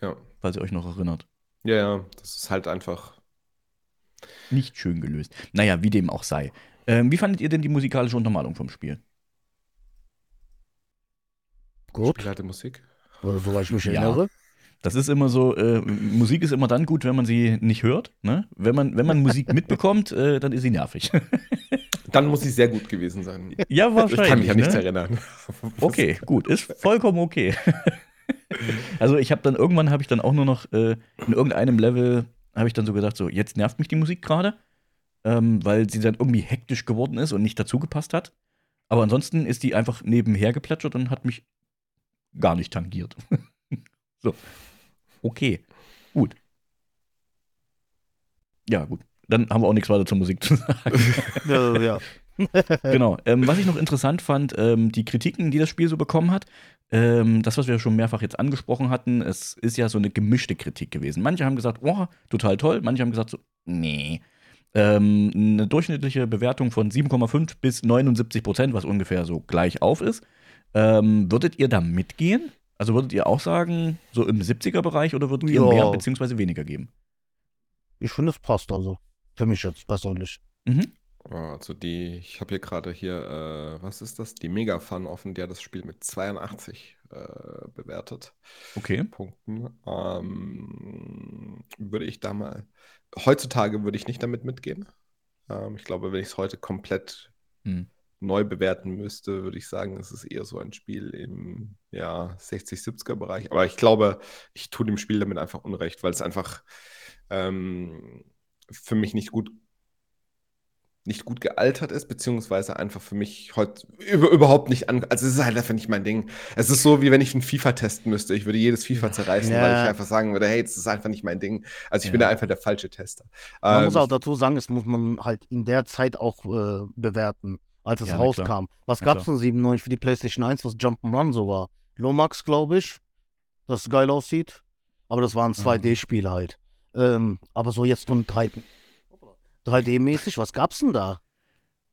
Speaker 2: Ja.
Speaker 1: Falls ihr euch noch erinnert.
Speaker 2: ja, ja, das ist halt einfach,
Speaker 1: Nicht schön gelöst. Naja, wie dem auch sei. Ähm, wie fandet ihr denn die musikalische Untermalung vom Spiel?
Speaker 3: Gut,
Speaker 2: Spielarte Musik.
Speaker 3: soweit ich mich
Speaker 1: Ja.
Speaker 3: erinnere.
Speaker 1: Das ist immer so, äh, Musik ist immer dann gut, wenn man sie nicht hört. Ne? Wenn, man, wenn man Musik mitbekommt, äh, dann ist sie nervig. *laughs*
Speaker 2: Dann muss sie sehr gut gewesen sein.
Speaker 1: ja,
Speaker 2: Ich
Speaker 1: wahrscheinlich.
Speaker 2: kann mich ja nichts
Speaker 1: ne?
Speaker 2: erinnern. *laughs*
Speaker 1: Okay, gut, ist vollkommen okay. *laughs* also ich habe dann irgendwann habe ich dann auch nur noch äh, in irgendeinem Level habe ich dann so gedacht, so jetzt nervt mich die Musik gerade, ähm, weil sie dann irgendwie hektisch geworden ist und nicht dazu gepasst hat. Aber ansonsten ist die einfach nebenher geplätschert und hat mich gar nicht tangiert. *laughs* so, okay, gut. Ja gut, dann haben wir auch nichts weiter zur Musik zu sagen. *laughs*
Speaker 3: Ja, ja. *laughs*
Speaker 1: genau. Ähm, was ich noch interessant fand, ähm, die Kritiken, die das Spiel so bekommen hat, ähm, das, was wir schon mehrfach jetzt angesprochen hatten, es ist ja so eine gemischte Kritik gewesen. Manche haben gesagt, oh, total toll, manche haben gesagt so, nee. Ähm, eine durchschnittliche Bewertung von 7,5 bis 79 Prozent, was ungefähr so gleich auf ist. Ähm, würdet ihr da mitgehen? Also würdet ihr auch sagen, so im 70er-Bereich oder würdet ihr
Speaker 3: Ja.
Speaker 1: mehr bzw. weniger geben?
Speaker 3: Ich finde, es passt also. Für mich jetzt persönlich.
Speaker 1: Mhm.
Speaker 2: Also die, ich habe hier gerade hier, äh, was ist das? Die Mega Fun offen, die hat das Spiel mit 82 äh, bewertet.
Speaker 1: Okay.
Speaker 2: Punkten. Ähm, würde ich da mal. Heutzutage würde ich nicht damit mitgehen. Ähm, ich glaube, wenn ich es heute komplett
Speaker 1: Hm.
Speaker 2: neu bewerten müsste, würde ich sagen, es ist eher so ein Spiel im ja, 60-70er-Bereich. Aber ich glaube, ich tue dem Spiel damit einfach Unrecht, weil es einfach ähm, für mich nicht gut nicht gut gealtert ist, beziehungsweise einfach für mich heute über, überhaupt nicht an. Also es ist halt einfach nicht mein Ding. Es ist so, wie wenn ich ein FIFA testen müsste. Ich würde jedes FIFA zerreißen,
Speaker 3: Ja.
Speaker 2: weil ich einfach sagen würde, hey, das ist einfach nicht mein Ding. Also ich bin
Speaker 1: Ja.
Speaker 2: da einfach der falsche Tester.
Speaker 3: Man
Speaker 2: Ähm,
Speaker 3: muss auch dazu sagen, es muss man halt in der Zeit auch äh, bewerten, als es
Speaker 1: Ja,
Speaker 3: rauskam. Was gab es denn 97 für die PlayStation 1, was Jump'n'Run so war? Lomax, glaube ich, das geil aussieht. Aber das war ein 2D-Spiel halt. Ähm, aber so jetzt so ein 3D 3D-mäßig, was gab's denn da?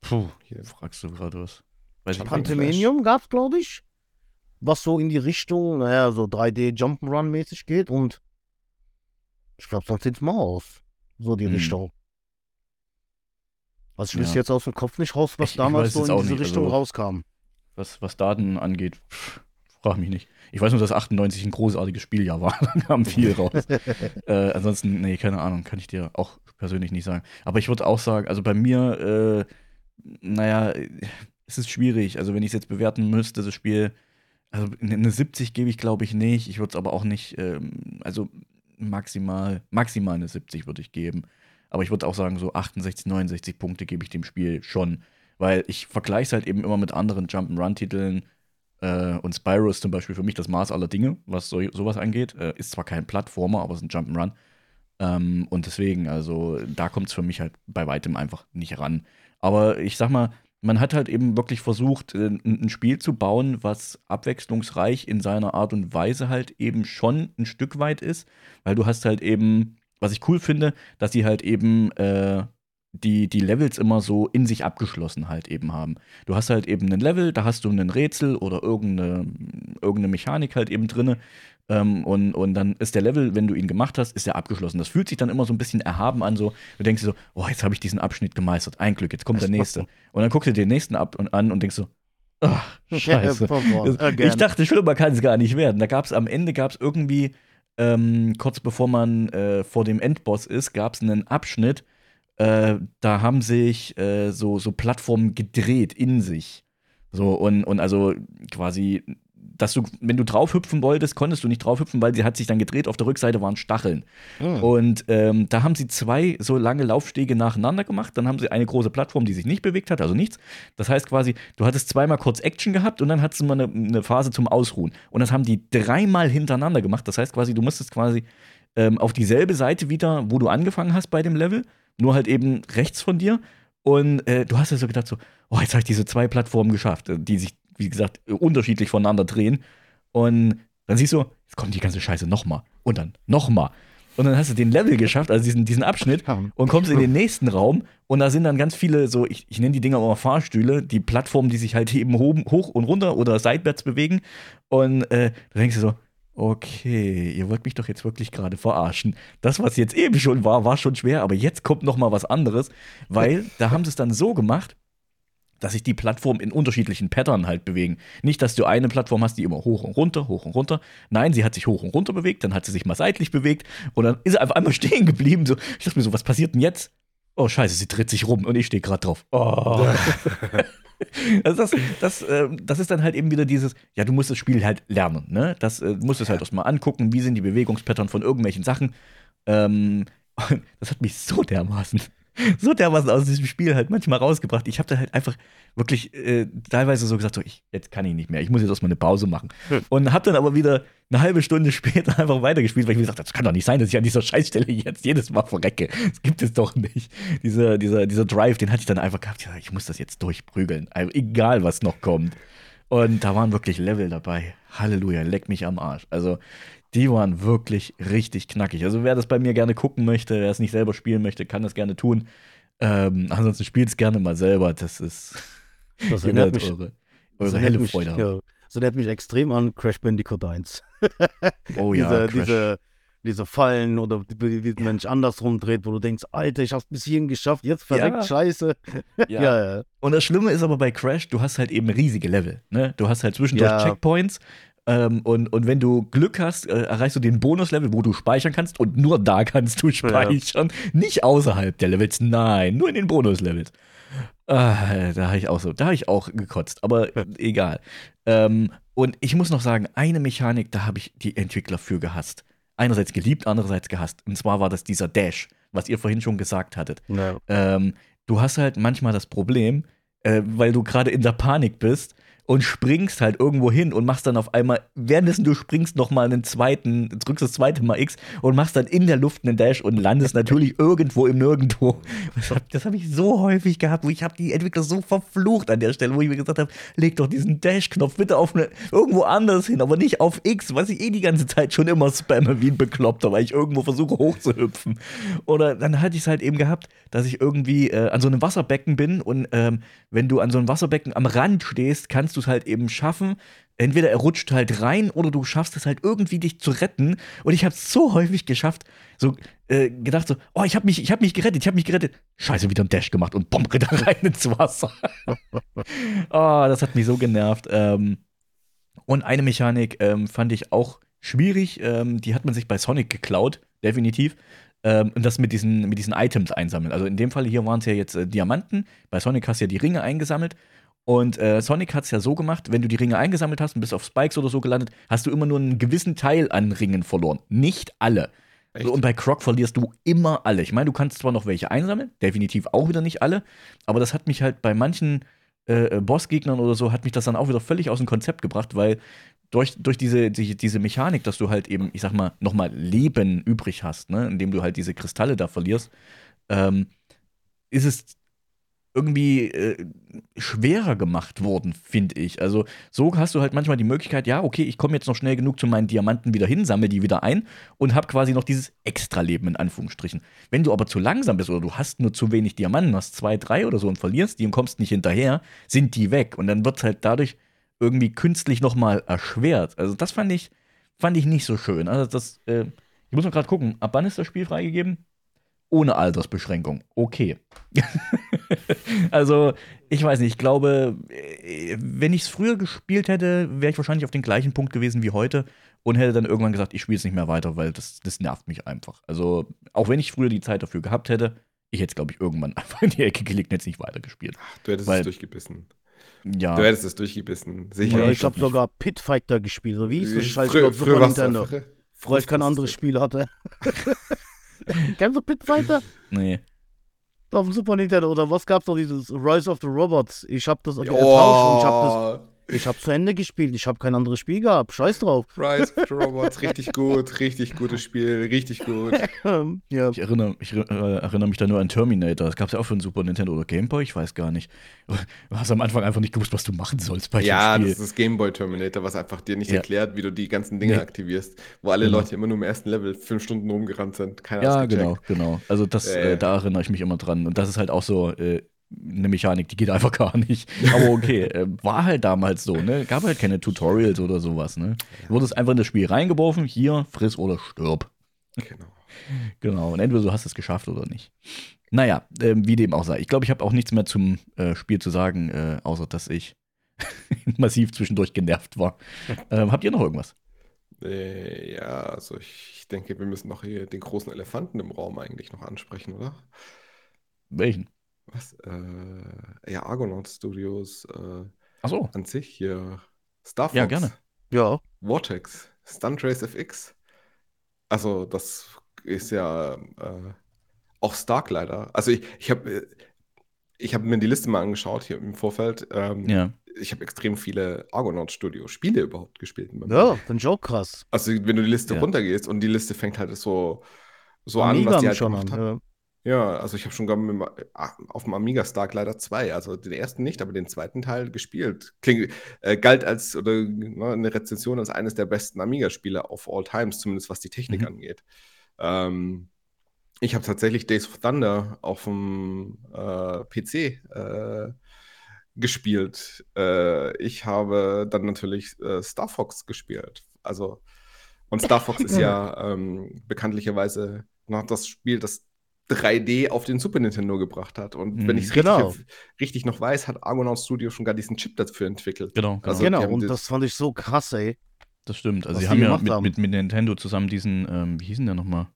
Speaker 1: Puh,
Speaker 2: Hier.
Speaker 1: fragst du gerade was. Weiß ich.
Speaker 3: Pantominium gab's, glaube ich. Was so in die Richtung, naja, so 3D Jump'n'Run-mäßig geht und ich glaube, sonst sieht's mal aus. So die
Speaker 1: Hm.
Speaker 3: Richtung. Also ich
Speaker 1: Ja.
Speaker 3: wüsste jetzt aus dem Kopf nicht raus, was
Speaker 1: Ich- ich
Speaker 3: damals
Speaker 1: weiß
Speaker 3: so in diese
Speaker 1: nicht,
Speaker 3: Richtung
Speaker 1: also-
Speaker 3: rauskam.
Speaker 1: Was, was Daten angeht, pff, frag mich nicht. Ich weiß nur, dass 98 ein großartiges Spieljahr war. *laughs* Da kam viel raus. *laughs* äh, ansonsten, nee, keine Ahnung, kann ich dir auch persönlich nicht sagen. Aber ich würde auch sagen, also bei mir, äh, naja, es ist schwierig. Also wenn ich es jetzt bewerten müsste, das Spiel, also eine 70 gebe ich glaube ich nicht. Ich würde es aber auch nicht, ähm, also maximal, maximal eine 70 würde ich geben. Aber ich würde auch sagen, so 68, 69 Punkte gebe ich dem Spiel schon. Weil ich vergleiche es halt eben immer mit anderen Jump'n'Run-Titeln. Äh, und Spyro ist zum Beispiel für mich das Maß aller Dinge, was so, sowas angeht. Äh, ist zwar kein Plattformer, aber es ist ein Jump'n'Run. Ähm, und deswegen, also da kommt es für mich halt bei weitem einfach nicht ran. Aber ich sag mal, man hat halt eben wirklich versucht, äh, ein, ein Spiel zu bauen, was abwechslungsreich in seiner Art und Weise halt eben schon ein Stück weit ist. Weil du hast halt eben, was ich cool finde, dass sie halt eben äh, die, die Levels immer so in sich abgeschlossen halt eben haben. Du hast halt eben ein Level, da hast du ein Rätsel oder irgendeine, irgendeine Mechanik halt eben drinne. Ähm, und, und dann ist der Level, wenn du ihn gemacht hast, ist er abgeschlossen. Das fühlt sich dann immer so ein bisschen erhaben an, so, du denkst dir so, oh, jetzt habe ich diesen Abschnitt gemeistert. Ein Glück, jetzt kommt der *laughs* nächste. Und dann guckst du dir den nächsten ab und an und denkst so, *laughs* ach, scheiße. Das, ich dachte, schlimmer kann es gar nicht werden. Da gab es am Ende gab es irgendwie, ähm, kurz bevor man äh, vor dem Endboss ist, gab es einen Abschnitt, äh, da haben sich äh, so, so Plattformen gedreht in sich. So, und, und also quasi, dass du, wenn du draufhüpfen wolltest, konntest du nicht draufhüpfen, weil sie hat sich dann gedreht. Auf der Rückseite waren Stacheln.
Speaker 3: Hm.
Speaker 1: Und ähm, da haben sie zwei so lange Laufstege nacheinander gemacht. Dann haben sie eine große Plattform, die sich nicht bewegt hat, also nichts. Das heißt quasi, du hattest zweimal kurz Action gehabt und dann hattest du mal eine, eine Phase zum Ausruhen. Und das haben die dreimal hintereinander gemacht. Das heißt quasi, du musstest quasi ähm, auf dieselbe Seite wieder, wo du angefangen hast bei dem Level, nur halt eben rechts von dir. Und äh, du hast ja so gedacht, so, oh, jetzt habe ich diese zwei Plattformen geschafft, äh, die sich, wie gesagt, unterschiedlich voneinander drehen. Und dann siehst du, jetzt kommt die ganze Scheiße nochmal. Und dann nochmal. Und dann hast du den Level geschafft, also diesen, diesen Abschnitt, und kommst in den nächsten Raum. Und da sind dann ganz viele, so, ich, ich nenne die Dinger immer Fahrstühle, die Plattformen, die sich halt eben hoch, hoch und runter oder seitwärts bewegen. Und äh, da denkst du so, okay, ihr wollt mich doch jetzt wirklich gerade verarschen. Das, was jetzt eben schon war, war schon schwer, aber jetzt kommt noch mal was anderes, weil da haben sie es dann so gemacht, dass sich die Plattformen in unterschiedlichen Pattern halt bewegen. Nicht, dass du eine Plattform hast, die immer hoch und runter, hoch und runter. Nein, sie hat sich hoch und runter bewegt, dann hat sie sich mal seitlich bewegt und dann ist sie einfach einmal *laughs* stehen geblieben. So, ich dachte mir so, was passiert denn jetzt? Oh, scheiße, sie dreht sich rum und ich stehe gerade drauf. Oh. *laughs* Also das, das, äh, das ist dann halt eben wieder dieses, ja, du musst das Spiel halt lernen, ne? Das äh, musst du es halt erstmal angucken, wie sind die Bewegungspattern von irgendwelchen Sachen. Ähm, *laughs* das hat mich so dermaßen, *laughs* so dermaßen aus diesem Spiel halt manchmal rausgebracht. Ich habe da halt einfach wirklich äh, teilweise so gesagt, so, ich, jetzt kann ich nicht mehr, ich muss jetzt erstmal eine Pause machen.
Speaker 3: Hm.
Speaker 1: Und habe dann aber wieder eine halbe Stunde *laughs* später einfach weitergespielt, weil ich mir gesagt habe, das kann doch nicht sein, dass ich an dieser Scheißstelle jetzt jedes Mal verrecke. Das gibt es doch nicht. Dieser, dieser, dieser Drive, den hatte ich dann einfach gehabt, ich muss das jetzt durchprügeln, also, egal was noch kommt. Und da waren wirklich Level dabei. Halleluja, leck mich am Arsch. Also, die waren wirklich richtig knackig. Also, wer das bei mir gerne gucken möchte, wer es nicht selber spielen möchte, kann das gerne tun. Ähm, ansonsten spielt es gerne mal selber. Das ist. *laughs*
Speaker 3: Das erinnert mich,
Speaker 1: eure, eure
Speaker 3: erinnert
Speaker 1: helle
Speaker 3: mich,
Speaker 1: Freude haben.
Speaker 3: ja, das erinnert mich extrem an Crash Bandicoot 1. *laughs*
Speaker 1: Oh ja,
Speaker 3: diese, diese, diese Fallen oder wie, wie der Mensch andersrum dreht, wo du denkst, Alter, ich hab's bis hierhin geschafft, jetzt verreckt,
Speaker 1: Ja.
Speaker 3: scheiße. *laughs*
Speaker 1: ja.
Speaker 3: Ja, ja.
Speaker 1: Und das Schlimme ist aber bei Crash, du hast halt eben riesige Level. Ne? Du hast halt zwischendurch
Speaker 3: Ja.
Speaker 1: Checkpoints Ähm, und, und wenn du Glück hast, äh, erreichst du den Bonuslevel, wo du speichern kannst und nur da *laughs* kannst du speichern. Nicht außerhalb der Levels, nein, nur in den Bonuslevels. Ah, da habe ich auch so, da habe ich auch gekotzt, aber egal. Ähm, und ich muss noch sagen, eine Mechanik, da habe ich die Entwickler für gehasst. Einerseits geliebt, andererseits gehasst. Und zwar war das dieser Dash, was ihr vorhin schon gesagt hattet.
Speaker 3: Ja.
Speaker 1: Ähm, du hast halt manchmal das Problem, äh, weil du gerade in der Panik bist und springst halt irgendwo hin und machst dann auf einmal, währenddessen du springst, noch mal einen zweiten, drückst das zweite Mal X und machst dann in der Luft einen Dash und landest natürlich *laughs* irgendwo im Nirgendwo. Das habe hab ich so häufig gehabt, wo ich habe die Entwickler so verflucht an der Stelle, wo ich mir gesagt habe, leg doch diesen Dash-Knopf bitte auf eine, irgendwo anders hin, aber nicht auf X, was ich eh die ganze Zeit schon immer spamme wie ein Bekloppter, weil ich irgendwo versuche hochzuhüpfen. Oder dann hatte ich es halt eben gehabt, dass ich irgendwie äh, an so einem Wasserbecken bin und ähm, wenn du an so einem Wasserbecken am Rand stehst, kannst du es halt eben schaffen. Entweder er rutscht halt rein oder du schaffst es halt irgendwie, dich zu retten. Und ich habe es so häufig geschafft, so äh, gedacht so, oh, ich habe mich, ich habe mich gerettet, ich habe mich gerettet. Scheiße, wieder einen Dash gemacht und bumm, *laughs* da rein ins Wasser. *laughs* oh, das hat mich so genervt. Ähm, und eine Mechanik ähm, fand ich auch schwierig. Ähm, die hat man sich bei Sonic geklaut, definitiv. Ähm, und das mit diesen, mit diesen Items einsammeln. Also in dem Fall hier waren es ja jetzt äh, Diamanten. Bei Sonic hast du ja die Ringe eingesammelt. Und äh, Sonic hat es ja so gemacht, wenn du die Ringe eingesammelt hast und bist auf Spikes oder so gelandet, hast du immer nur einen gewissen Teil an Ringen verloren. Nicht alle.
Speaker 2: Echt?
Speaker 1: Und bei Croc verlierst du immer alle. Ich meine, du kannst zwar noch welche einsammeln, definitiv auch wieder nicht alle, aber das hat mich halt bei manchen äh, Bossgegnern oder so, hat mich das dann auch wieder völlig aus dem Konzept gebracht, weil durch, durch diese, die, diese Mechanik, dass du halt eben, ich sag mal, nochmal Leben übrig hast, ne, indem du halt diese Kristalle da verlierst, ähm, ist es irgendwie äh, schwerer gemacht worden, finde ich. Also so hast du halt manchmal die Möglichkeit, ja, okay, ich komme jetzt noch schnell genug zu meinen Diamanten wieder hin, sammle die wieder ein und habe quasi noch dieses Extra-Leben in Anführungsstrichen. Wenn du aber zu langsam bist oder du hast nur zu wenig Diamanten, hast zwei, drei oder so und verlierst die und kommst nicht hinterher, sind die weg und dann wird es halt dadurch irgendwie künstlich nochmal erschwert. Also das fand ich, fand ich nicht so schön. Also das, äh, ich muss mal gerade gucken, ab wann ist das Spiel freigegeben? Ohne Altersbeschränkung. Okay. *laughs* also, ich weiß nicht, ich glaube, äh, wenn ich es früher gespielt hätte, wäre ich wahrscheinlich auf den gleichen Punkt gewesen wie heute und hätte dann irgendwann gesagt, ich spiele es nicht mehr weiter, weil das, das nervt mich einfach. Also, auch wenn ich früher die Zeit dafür gehabt hätte, ich hätte es, glaube ich, irgendwann *laughs* einfach in die Ecke gelegt und hätte es nicht weitergespielt.
Speaker 2: Ach, du hättest
Speaker 1: Weil-
Speaker 2: es durchgebissen.
Speaker 1: Ja.
Speaker 2: Du hättest es durchgebissen. Sicher.
Speaker 3: Ja, ich habe sogar Pit Fighter gespielt. Oder wie hieß das Scheiß
Speaker 2: Früher- früher
Speaker 3: Super
Speaker 2: war's
Speaker 3: Nintendo?
Speaker 2: einfach-
Speaker 3: Bevor ich kein anderes Spiel hatte. Kennst *laughs* *laughs* du Pit Fighter?
Speaker 1: Nee.
Speaker 3: Auf dem Super Nintendo oder was gab's noch dieses Rise of the Robots? Ich habe das
Speaker 2: Oh,
Speaker 3: getauscht und ich habe das ich habe zu Ende gespielt. Ich habe kein anderes Spiel gehabt. Scheiß drauf.
Speaker 2: Rise of the *laughs* Robots, richtig gut, richtig gutes Spiel, richtig gut. *laughs*
Speaker 3: Ja.
Speaker 1: Ich erinnere, ich äh, erinnere mich da nur an Terminator. Das gab es ja auch für den Super Nintendo oder Game Boy, ich weiß gar nicht. *laughs* Du hast am Anfang einfach nicht gewusst, was du machen sollst bei
Speaker 2: Ja,
Speaker 1: dem
Speaker 2: das
Speaker 1: Spiel.
Speaker 2: ist das Gameboy Terminator, was einfach dir nicht
Speaker 1: Ja.
Speaker 2: erklärt, wie du die ganzen Dinge
Speaker 1: Nee.
Speaker 2: aktivierst, wo alle
Speaker 1: Genau.
Speaker 2: Leute immer nur im ersten Level fünf Stunden rumgerannt sind. Keiner
Speaker 1: Ja, genau, genau. Also das,
Speaker 2: Äh.
Speaker 1: äh, da erinnere ich mich immer dran. Und das ist halt auch so äh, eine Mechanik, die geht einfach *laughs* gar nicht. Aber okay, äh, war halt damals so, ne? Gab halt keine Tutorials oder sowas, ne? Du wurdest einfach in das Spiel reingeworfen, hier, friss oder stirb.
Speaker 2: Genau.
Speaker 1: Genau. Und entweder du hast es geschafft oder nicht. Naja, ähm, wie dem auch sei. Ich glaube, ich habe auch nichts mehr zum äh, Spiel zu sagen, äh, außer dass ich *laughs* massiv zwischendurch genervt war. *laughs* Ähm, habt ihr noch irgendwas?
Speaker 2: Äh, ja, also ich, ich denke, wir müssen noch hier den großen Elefanten im Raum eigentlich noch ansprechen, oder?
Speaker 1: Welchen?
Speaker 2: Was? Äh, ja, Argonaut Studios äh,
Speaker 1: Ach so.
Speaker 2: an sich hier. Star Fox,
Speaker 1: Ja, gerne.
Speaker 3: Ja.
Speaker 2: Vortex, Stunt Race FX. Also, das ist ja äh, auch stark leider. Also, ich, ich habe ich hab mir die Liste mal angeschaut hier im Vorfeld. Ähm,
Speaker 1: Ja.
Speaker 2: Ich habe extrem viele Argonaut Studio Spiele überhaupt gespielt.
Speaker 3: Ja, ich auch krass.
Speaker 2: Also, wenn du die Liste
Speaker 1: Ja.
Speaker 2: runtergehst und die Liste fängt halt so, so an, was die halt
Speaker 3: schon
Speaker 2: gemacht
Speaker 3: an.
Speaker 2: haben.
Speaker 3: Ja.
Speaker 2: Ja, also ich habe schon mit, ah, auf dem Amiga Stark leider zwei, also den ersten nicht, aber den zweiten Teil gespielt. Kling, äh, galt als oder ne, eine Rezension als eines der besten Amiga-Spiele of all times, zumindest was die Technik
Speaker 1: Mhm.
Speaker 2: angeht. Ähm, ich habe tatsächlich Days of Thunder auf dem äh, PC äh, gespielt. Äh, ich habe dann natürlich äh, Star Fox gespielt. Also, und Star Fox ist *laughs* ja ähm, bekanntlicherweise noch das Spiel, das 3D auf den Super Nintendo gebracht hat. Und wenn
Speaker 1: Mhm.
Speaker 2: ich es
Speaker 3: Genau.
Speaker 2: richtig, richtig noch weiß, hat Argonaut Studio schon gar diesen Chip dafür entwickelt.
Speaker 1: Genau. genau.
Speaker 2: Also-
Speaker 3: genau, und
Speaker 2: das-
Speaker 3: fand ich so krass, ey.
Speaker 1: das stimmt. Also sie haben ja mit,
Speaker 3: haben.
Speaker 1: mit, mit Nintendo zusammen diesen, ähm, wie hießen der nochmal?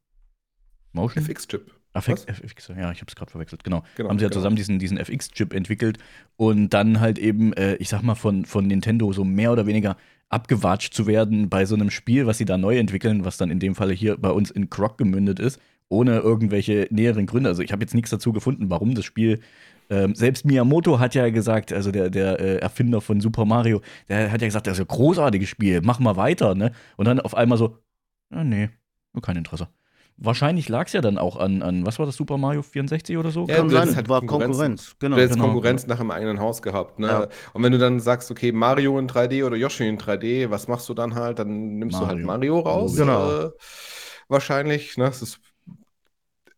Speaker 1: Motion?
Speaker 2: FX-Chip.
Speaker 1: FX, ja, ich habe es gerade verwechselt, genau.
Speaker 2: Genau,
Speaker 1: haben sie ja
Speaker 2: genau.
Speaker 1: zusammen diesen, diesen FX-Chip entwickelt und dann halt eben, äh, ich sag mal, von, von Nintendo so mehr oder weniger abgewatscht zu werden bei so einem Spiel, was sie da neu entwickeln, was dann in dem Falle hier bei uns in Croc gemündet ist, ohne irgendwelche näheren Gründe. Also ich habe jetzt nichts dazu gefunden, warum das Spiel. Ähm, selbst Miyamoto hat ja gesagt, also der, der äh, Erfinder von Super Mario, der hat ja gesagt, das ist ein großartiges Spiel, mach mal weiter, ne? Und dann auf einmal so, ah, nee, nur kein Interesse. Wahrscheinlich lag es ja dann auch an, an, was war das, Super Mario 64 oder so?
Speaker 2: Ja,
Speaker 3: Kann sein,
Speaker 2: halt
Speaker 3: war
Speaker 2: Konkurrenz.
Speaker 3: Konkurrenz. Genau.
Speaker 2: Du hättest
Speaker 1: genau.
Speaker 2: Konkurrenz nach im eigenen Haus gehabt. Ne?
Speaker 3: Ja.
Speaker 2: Und wenn du dann sagst, okay, Mario in 3D oder Yoshi in 3D, was machst du dann halt? Dann nimmst du halt
Speaker 1: Mario.
Speaker 2: Mario raus.
Speaker 3: Genau.
Speaker 2: Äh, wahrscheinlich. Ne? Das ist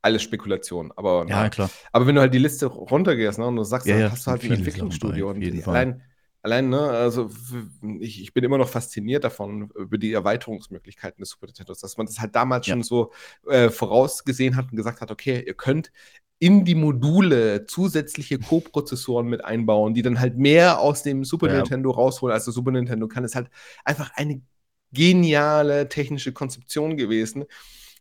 Speaker 2: alles Spekulation. Aber,
Speaker 1: Ja,
Speaker 2: ne?
Speaker 1: klar.
Speaker 2: aber wenn du halt die Liste runtergehst ne, und du sagst,
Speaker 1: Ja,
Speaker 2: dann
Speaker 1: ja,
Speaker 2: hast du halt ein Entwicklungsstudio. Und die- allein, allein, ne, also ich, ich bin immer noch fasziniert davon, über die Erweiterungsmöglichkeiten des Super Nintendos, dass man das halt damals
Speaker 1: Ja.
Speaker 2: schon so äh, vorausgesehen hat und gesagt hat, okay, ihr könnt in die Module zusätzliche Co-Prozessoren mit einbauen, die dann halt mehr aus dem Super
Speaker 3: Ja.
Speaker 2: Nintendo rausholen, als der Super Nintendo kann. ist halt einfach eine geniale technische Konzeption gewesen,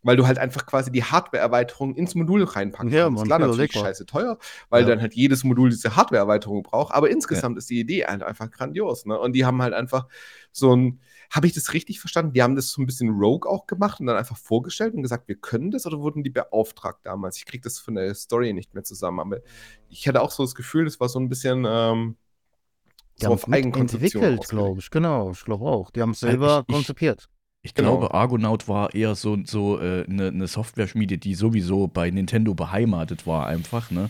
Speaker 2: weil du halt einfach quasi die Hardware-Erweiterung ins Modul reinpacken
Speaker 3: Ja,
Speaker 2: kannst.
Speaker 3: Mann,
Speaker 2: Klar, natürlich
Speaker 3: überlegbar.
Speaker 2: scheiße teuer, weil
Speaker 3: Ja.
Speaker 2: dann halt jedes Modul diese Hardware-Erweiterung braucht, aber insgesamt ist die Idee halt einfach grandios. Ne? Und die haben halt einfach so ein, habe ich das richtig verstanden? Die haben das so ein bisschen rogue auch gemacht und dann einfach vorgestellt und gesagt, wir können das oder wurden die beauftragt damals? Ich kriege das von der Story nicht mehr zusammen, aber ich hatte auch so das Gefühl, das war so ein bisschen ähm,
Speaker 3: Die
Speaker 2: so
Speaker 3: haben es entwickelt, glaube ich. Genau, ich glaube auch. Die haben es
Speaker 1: Also
Speaker 3: selber
Speaker 1: ich-
Speaker 3: konzipiert.
Speaker 1: Ich
Speaker 2: Genau.
Speaker 1: glaube, Argonaut war eher so eine so, äh, ne, ne Software-Schmiede, die sowieso bei Nintendo beheimatet war, einfach, ne?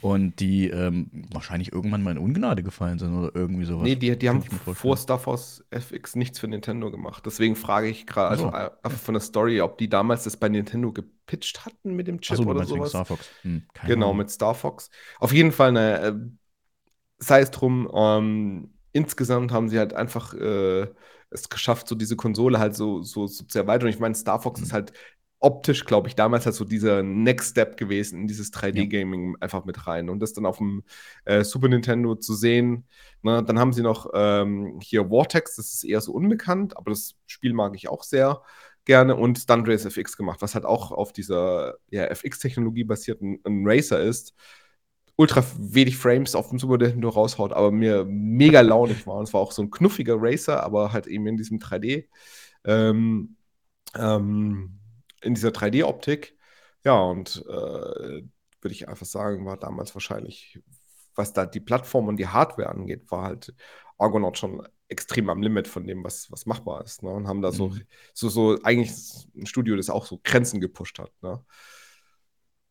Speaker 1: Und die ähm, wahrscheinlich irgendwann mal in Ungnade gefallen sind oder irgendwie sowas.
Speaker 2: Nee, die, die haben vor Star Force FX nichts für Nintendo gemacht. Deswegen frage ich gerade, also einfach von der Story, ob die damals das bei Nintendo gepitcht hatten mit dem Chip
Speaker 1: du
Speaker 2: oder sowas.
Speaker 1: Star Fox. Hm,
Speaker 2: Genau,
Speaker 1: Ahnung.
Speaker 2: mit Star Fox. Auf jeden Fall, ne, äh, sei es drum, ähm, insgesamt haben sie halt einfach äh, es geschafft, so diese Konsole halt so, so, so zu erweitern. Ich meine, Star Fox
Speaker 1: Mhm.
Speaker 2: ist halt optisch, glaube ich, damals halt so dieser Next Step gewesen in dieses 3D-Gaming einfach mit rein. Und das dann auf dem äh, Super Nintendo zu sehen. Ne? Dann haben sie noch ähm, hier Vortex, das ist eher so unbekannt, aber das Spiel mag ich auch sehr gerne. Und Stunt Race FX gemacht, was halt auch auf dieser ja, FX-Technologie basierten ein Racer ist. Ultra wenig Frames auf dem Super Nintendo raushaut, aber mir mega launig war. Und es war auch so ein knuffiger Racer, aber halt eben in diesem 3D. Ähm, ähm, in dieser 3D-Optik. Ja, und äh, würde ich einfach sagen, war damals wahrscheinlich, was da die Plattform und die Hardware angeht, war halt Argonaut schon extrem am Limit von dem, was, was machbar ist. Ne? Und haben da so,
Speaker 1: Mhm.
Speaker 2: so, so eigentlich ein Studio, das auch so Grenzen gepusht hat. Ne?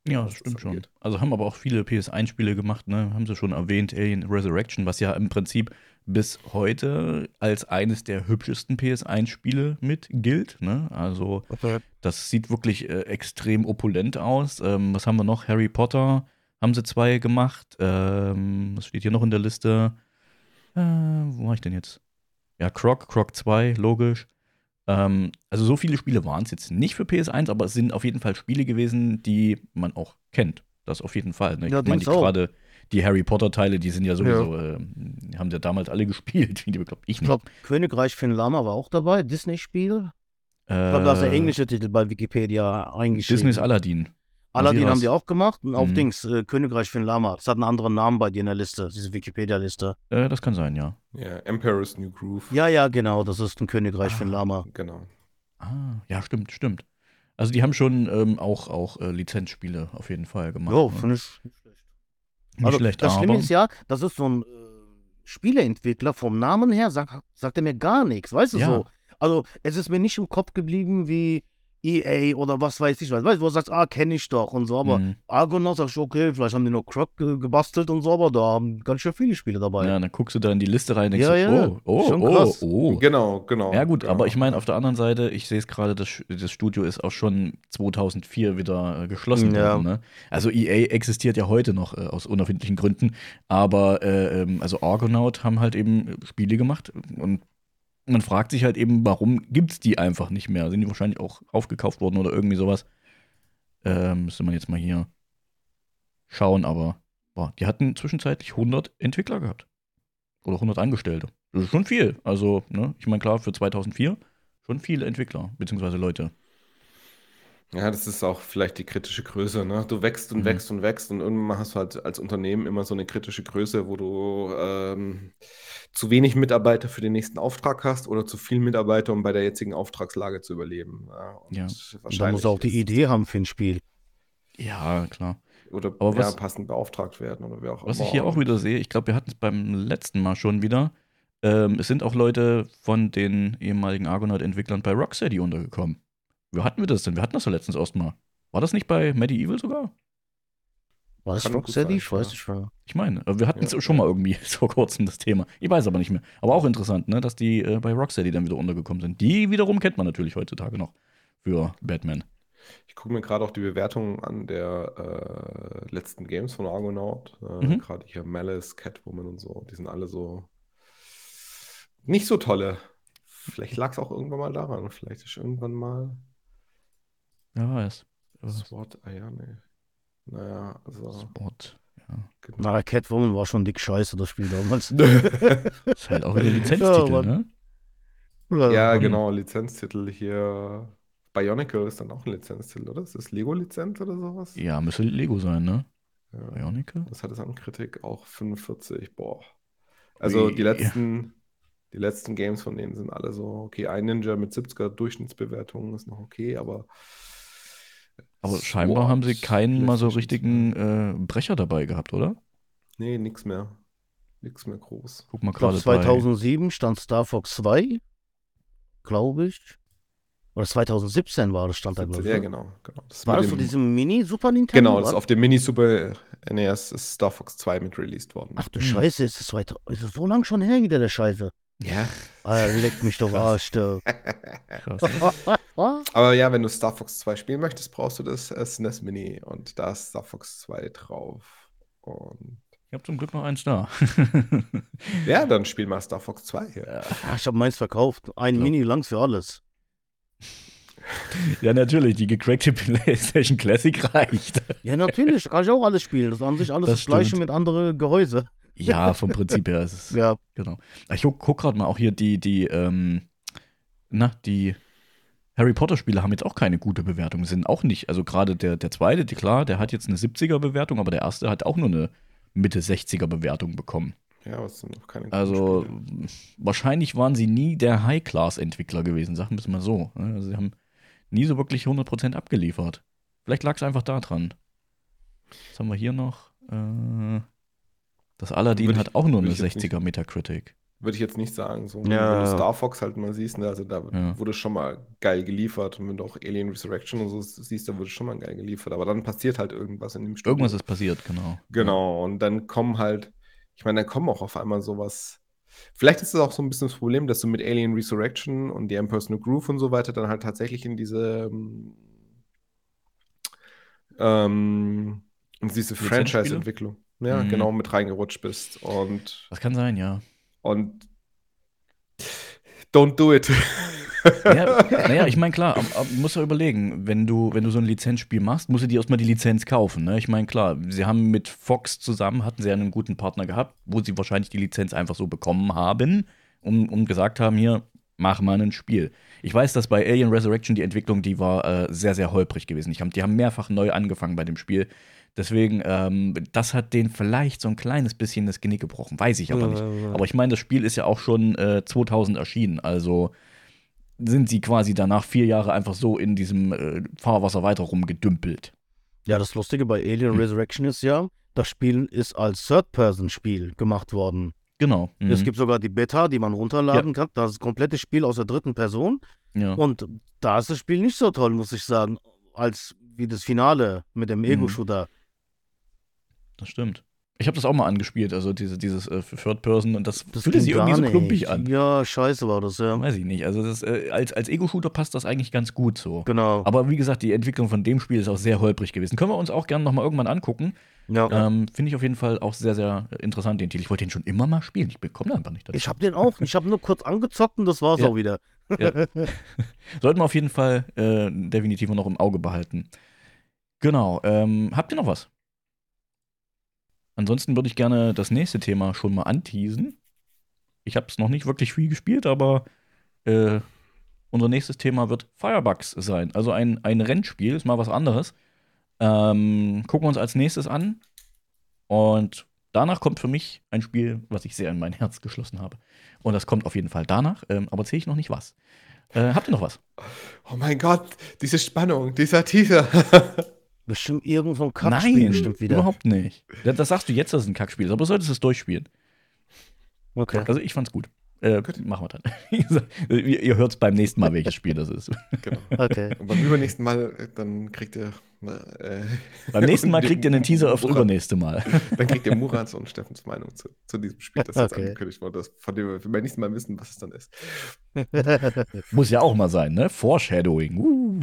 Speaker 1: Ja, das stimmt schon. Also haben aber auch viele PS1-Spiele gemacht, ne? Haben sie schon erwähnt, Alien Resurrection, was ja im Prinzip bis heute als eines der hübschesten PS1-Spiele mit gilt, ne? Also das sieht wirklich äh, extrem opulent aus. Ähm, was haben wir noch? Harry Potter haben sie zwei gemacht. Ähm, was steht hier noch in der Liste? Äh, wo war ich denn jetzt? Ja, Croc, Croc 2, logisch. Ähm, also so viele Spiele waren es jetzt nicht für PS1, aber es sind auf jeden Fall Spiele gewesen, die man auch kennt. Das auf jeden Fall. Ne? Ich
Speaker 3: Ja,
Speaker 1: meine, gerade die Harry Potter-Teile, die sind ja sowieso, ähm, haben ja damals alle *laughs* gespielt. Wie die bekloppt. Ich
Speaker 3: Ich glaube, Königreich Finlama war auch dabei, Disney-Spiel.
Speaker 1: Äh,
Speaker 3: Ich glaube, da ist der englische Titel bei Wikipedia eingeschrieben.
Speaker 1: Disney's Aladdin.
Speaker 3: Aladdin haben die auch gemacht und auf
Speaker 1: Mhm.
Speaker 3: Dings, äh, Königreich Finlama. Das hat einen anderen Namen bei dir in der Liste, diese Wikipedia-Liste.
Speaker 1: Äh, das kann sein, ja.
Speaker 2: Ja, Emperor's New Groove.
Speaker 3: Ja, ja, genau, das ist ein Königreich
Speaker 1: Ah.
Speaker 3: Finlama.
Speaker 2: Genau.
Speaker 1: Ah, ja, stimmt, stimmt. Also die haben schon ähm, auch, auch äh, Lizenzspiele auf jeden Fall gemacht.
Speaker 3: Jo,
Speaker 1: ne?
Speaker 3: finde ich nicht schlecht.
Speaker 1: Nicht
Speaker 3: Also,
Speaker 1: schlecht,
Speaker 3: das
Speaker 1: aber
Speaker 3: Schlimme ist ja, das ist so ein äh, Spieleentwickler, vom Namen her sagt, sagt er mir gar nichts, weißt du
Speaker 1: Ja.
Speaker 3: so? Also, es ist mir nicht im Kopf geblieben wie EA oder was weiß ich was. Weißt du, wo du sagst, ah, kenne ich doch und so, aber
Speaker 1: Mhm.
Speaker 3: Argonaut sagst du, okay, vielleicht haben die noch Croc ge gebastelt und so, aber da haben ganz schön viele Spiele dabei.
Speaker 1: ja, dann guckst du da in die Liste rein und denkst
Speaker 3: Ja,
Speaker 1: so,
Speaker 3: ja,
Speaker 1: oh, oh,
Speaker 3: schon
Speaker 1: oh,
Speaker 3: krass.
Speaker 1: oh.
Speaker 2: Genau, genau.
Speaker 1: Ja gut,
Speaker 2: genau.
Speaker 1: aber ich meine, auf der anderen Seite, ich sehe es gerade, das, das Studio ist auch schon 2004 wieder äh, geschlossen
Speaker 3: Ja.
Speaker 1: worden. Ne? Also EA existiert ja heute noch äh, aus unerfindlichen Gründen, aber äh, ähm, also Argonaut haben halt eben Spiele gemacht und man fragt sich halt eben, warum gibt es die einfach nicht mehr? Sind die wahrscheinlich auch aufgekauft worden oder irgendwie sowas? Ähm, müsste man jetzt mal hier schauen, aber boah, die hatten zwischenzeitlich 100 Entwickler gehabt. Oder 100 Angestellte. Das ist schon viel. Also, ne, ich meine, klar, für 2004 schon viele Entwickler, beziehungsweise Leute.
Speaker 2: Ja, das ist auch vielleicht die kritische Größe, ne? Du wächst und
Speaker 1: Mhm.
Speaker 2: wächst und wächst und irgendwann hast du halt als Unternehmen immer so eine kritische Größe, wo du ähm, zu wenig Mitarbeiter für den nächsten Auftrag hast oder zu viel Mitarbeiter, um bei der jetzigen Auftragslage zu überleben. Ja, und
Speaker 1: Ja.
Speaker 3: Und da muss auch die Idee haben für ein Spiel.
Speaker 1: Ja, klar.
Speaker 2: Oder
Speaker 1: Aber
Speaker 2: ja,
Speaker 1: was-
Speaker 2: passend beauftragt werden oder wer auch
Speaker 1: Was
Speaker 2: immer.
Speaker 1: ich hier auch wieder sehe, ich glaube, wir hatten es beim letzten Mal schon wieder. Ähm, es sind auch Leute von den ehemaligen Argonaut-Entwicklern bei Rocksteady untergekommen. Wie hatten wir das denn? Wir hatten das ja letztens erst mal. War das nicht bei Medieval sogar?
Speaker 3: War das Rocksteady? Ich weiß
Speaker 2: ja.
Speaker 3: nicht mehr.
Speaker 1: Ich meine, wir hatten es
Speaker 2: Ja.
Speaker 1: schon mal irgendwie *laughs* vor kurzem das Thema. Ich weiß aber nicht mehr. Aber auch interessant, ne, dass die äh, bei Rocksteady dann wieder untergekommen sind. Die wiederum kennt man natürlich heutzutage noch für Batman.
Speaker 2: Ich gucke mir gerade auch die Bewertungen an der äh, letzten Games von Argonaut. Äh,
Speaker 1: Mhm.
Speaker 2: Gerade hier Malice, Catwoman und so. Die sind alle so nicht so tolle. Vielleicht lag es auch irgendwann mal daran. Vielleicht ist irgendwann mal
Speaker 1: Ja, weiß.
Speaker 2: SWAT. Ah ja, nee. Naja, also.
Speaker 1: Sport. Ja.
Speaker 2: genau.
Speaker 3: Na, Catwoman war schon dick scheiße, das Spiel damals. *laughs*
Speaker 1: Ist halt auch wieder Lizenztitel,
Speaker 3: Ja,
Speaker 1: ne?
Speaker 2: ja,
Speaker 1: Mhm.
Speaker 2: genau. Lizenztitel hier. Bionicle ist dann auch ein Lizenztitel, oder? Ist das Lego-Lizenz oder sowas?
Speaker 1: Ja, müsste Lego sein, ne?
Speaker 2: Ja.
Speaker 1: Bionicle?
Speaker 2: Was hat es an Kritik? Auch 45. Boah. Also
Speaker 1: Ui.
Speaker 2: die letzten, die letzten Games von denen sind alle so, okay, ein Ninja mit 70er Durchschnittsbewertungen ist noch okay, aber.
Speaker 1: Aber scheinbar haben sie keinen mal so richtigen
Speaker 2: 2.
Speaker 1: äh, Brecher dabei gehabt, oder?
Speaker 2: Nee, nix mehr. Nix mehr groß.
Speaker 1: Guck mal gerade bei.
Speaker 3: 2007 stand Star Fox 2, glaube ich. Oder 2017 war das, stand da, glaube ich.
Speaker 2: ja,
Speaker 3: ne?
Speaker 2: genau. genau. Das
Speaker 3: War das von
Speaker 2: dem-
Speaker 3: diesem Mini-Super Nintendo?
Speaker 2: Genau, das
Speaker 3: oder?
Speaker 2: auf dem Mini Super NES ist Star Fox 2 mit released worden.
Speaker 3: Ach du
Speaker 1: Hm.
Speaker 3: Scheiße, ist das, 2000 ist das so lang schon her wieder, der Scheiße.
Speaker 2: Ja.
Speaker 3: Alter, leckt mich doch Arsch, du.
Speaker 1: Krass. *laughs*
Speaker 2: Aber ja, wenn du Star Fox 2 spielen möchtest, brauchst du das äh, SNES Mini und da ist Star Fox 2 drauf. Und
Speaker 1: Ich habe zum Glück noch eins da. *laughs*
Speaker 2: ja, dann spiel mal Star Fox 2 hier.
Speaker 3: Ja, ich habe meins verkauft. Ein
Speaker 1: Ja.
Speaker 3: Mini langs für alles. *laughs*
Speaker 1: ja, natürlich, die gecrackte PlayStation Classic reicht.
Speaker 3: Ja, natürlich, kann ich auch alles spielen. Das ist an sich alles
Speaker 1: Das
Speaker 3: das, gleiche mit anderen Gehäuse.
Speaker 1: Ja, vom Prinzip her ist es. *laughs*
Speaker 3: Ja,
Speaker 1: Genau. Ich guck, guck gerade mal auch hier die, die, ähm, na, die Harry Potter-Spiele haben jetzt auch keine gute Bewertung. Sind auch nicht, also gerade der, der zweite, die, klar, der hat jetzt eine 70er-Bewertung, aber der erste hat auch nur eine Mitte 60er-Bewertung bekommen.
Speaker 2: Ja, aber es sind noch keine guten
Speaker 1: Also
Speaker 2: Spiele.
Speaker 1: wahrscheinlich waren sie nie der High-Class-Entwickler gewesen, sagen wir es mal so. ne? Also sie haben nie so wirklich 100% abgeliefert. Vielleicht lag es einfach daran. Was haben wir hier noch? Äh, das Aladdin
Speaker 2: ich-
Speaker 1: hat auch nur eine
Speaker 2: würde ich jetzt nicht-
Speaker 1: 60er Metacritic.
Speaker 2: Würde ich jetzt nicht sagen. So,
Speaker 3: Ja.
Speaker 2: Wenn du Star Fox halt mal siehst, ne, also da
Speaker 1: Ja.
Speaker 2: wurde schon mal geil geliefert. Und wenn du auch Alien Resurrection und so siehst, da wurde schon mal geil geliefert. Aber dann passiert halt irgendwas in dem Studio.
Speaker 1: Irgendwas ist passiert, genau.
Speaker 2: Genau, und dann kommen halt, ich meine, dann kommen auch auf einmal sowas. Vielleicht ist es auch so ein bisschen das Problem, dass du mit Alien Resurrection und The New Groove und so weiter dann halt tatsächlich in diese ähm, ähm, in diese? Franchise-Entwicklung, ja,
Speaker 1: Mhm.
Speaker 2: genau, mit reingerutscht bist. Und,
Speaker 1: Das kann sein, ja.
Speaker 2: und don't do it.
Speaker 1: ja *laughs* naja, ich meine, klar, musst ja überlegen, wenn du, wenn du so ein Lizenzspiel machst, musst du dir erstmal die Lizenz kaufen. Ne? Ich meine, klar, sie haben mit Fox zusammen, hatten sie einen guten Partner gehabt, wo sie wahrscheinlich die Lizenz einfach so bekommen haben und, und gesagt haben, hier, mach mal ein Spiel. Ich weiß, dass bei Alien Resurrection die Entwicklung, die war äh, sehr, sehr holprig gewesen. Ich hab, die haben mehrfach neu angefangen bei dem Spiel. Deswegen, ähm, das hat denen vielleicht so ein kleines bisschen das Genick gebrochen. Weiß ich aber nicht. Aber ich meine, das Spiel ist ja auch schon äh, 2000 erschienen. Also sind sie quasi danach vier Jahre einfach so in diesem äh, Fahrwasser weiter rumgedümpelt.
Speaker 3: Ja, das Lustige bei Alien
Speaker 1: Hm.
Speaker 3: Resurrection ist ja, das Spiel ist als Third-Person-Spiel gemacht worden.
Speaker 1: Genau. Mhm.
Speaker 3: Es gibt sogar die Beta, die man runterladen kann. Das ist das komplette Spiel aus der dritten Person. Und da ist das Spiel nicht so toll, muss ich sagen, als wie das Finale mit dem
Speaker 1: Mhm. Das stimmt. Ich habe das auch mal angespielt, also diese, dieses äh, Third Person und das,
Speaker 3: Das
Speaker 1: fühlte sich irgendwie so
Speaker 3: nicht.
Speaker 1: klumpig an.
Speaker 3: Ja, scheiße war das, ja.
Speaker 1: Weiß ich nicht. Also das, äh, als, als Ego-Shooter passt das eigentlich ganz gut so.
Speaker 3: Genau.
Speaker 1: Aber wie gesagt, die Entwicklung von dem Spiel ist auch sehr holprig gewesen. Können wir uns auch gerne nochmal irgendwann angucken.
Speaker 3: ja.
Speaker 1: Ähm, Finde ich auf jeden Fall auch sehr, sehr interessant, den Titel. Ich wollte den schon immer mal spielen. Ich bekomme da einfach nicht dazu.
Speaker 3: Ich habe den auch. Ich habe nur kurz angezockt und das war's
Speaker 1: Ja.
Speaker 3: auch wieder. *laughs*
Speaker 1: Sollten wir auf jeden Fall äh, definitiv noch im Auge behalten. Genau. Ähm, habt ihr noch was? Ansonsten würde ich gerne das nächste Thema schon mal anteasen. Ich habe es noch nicht wirklich viel gespielt, aber äh, unser nächstes Thema wird Firebugs sein. Also ein, ein Rennspiel, ist mal was anderes. Ähm, gucken wir uns als nächstes an. Und danach kommt für mich ein Spiel, was ich sehr in mein Herz geschlossen habe. Und das kommt auf jeden Fall danach, ähm, aber erzähle ich noch nicht was. Äh, habt ihr noch was?
Speaker 2: Oh mein Gott, diese Spannung, dieser Teaser. *laughs*
Speaker 3: Bestimmt irgend so ein Kackspiel
Speaker 1: Nein,
Speaker 3: bestimmt wieder.
Speaker 1: überhaupt nicht. Das, das sagst du jetzt, dass es ein Kackspiel ist, aber du solltest es durchspielen.
Speaker 3: Okay.
Speaker 1: Also ich fand's gut. Äh, machen wir dann. *laughs* Ihr ihr hört beim nächsten Mal, welches Spiel das ist.
Speaker 2: genau.
Speaker 3: Okay.
Speaker 2: Und beim übernächsten Mal, äh, dann kriegt ihr. Äh,
Speaker 1: Beim *laughs* nächsten Mal kriegt ihr einen Teaser aufs
Speaker 2: Murat-
Speaker 1: übernächste Mal. *laughs*
Speaker 2: Dann kriegt ihr Murats und Steffens Meinung zu, zu diesem Spiel, das jetzt
Speaker 3: Okay.
Speaker 2: angekündigt wurde, das, von dem wir beim nächsten Mal wissen, was es dann ist. *laughs*
Speaker 1: Muss ja auch mal sein, ne? Foreshadowing. Uh.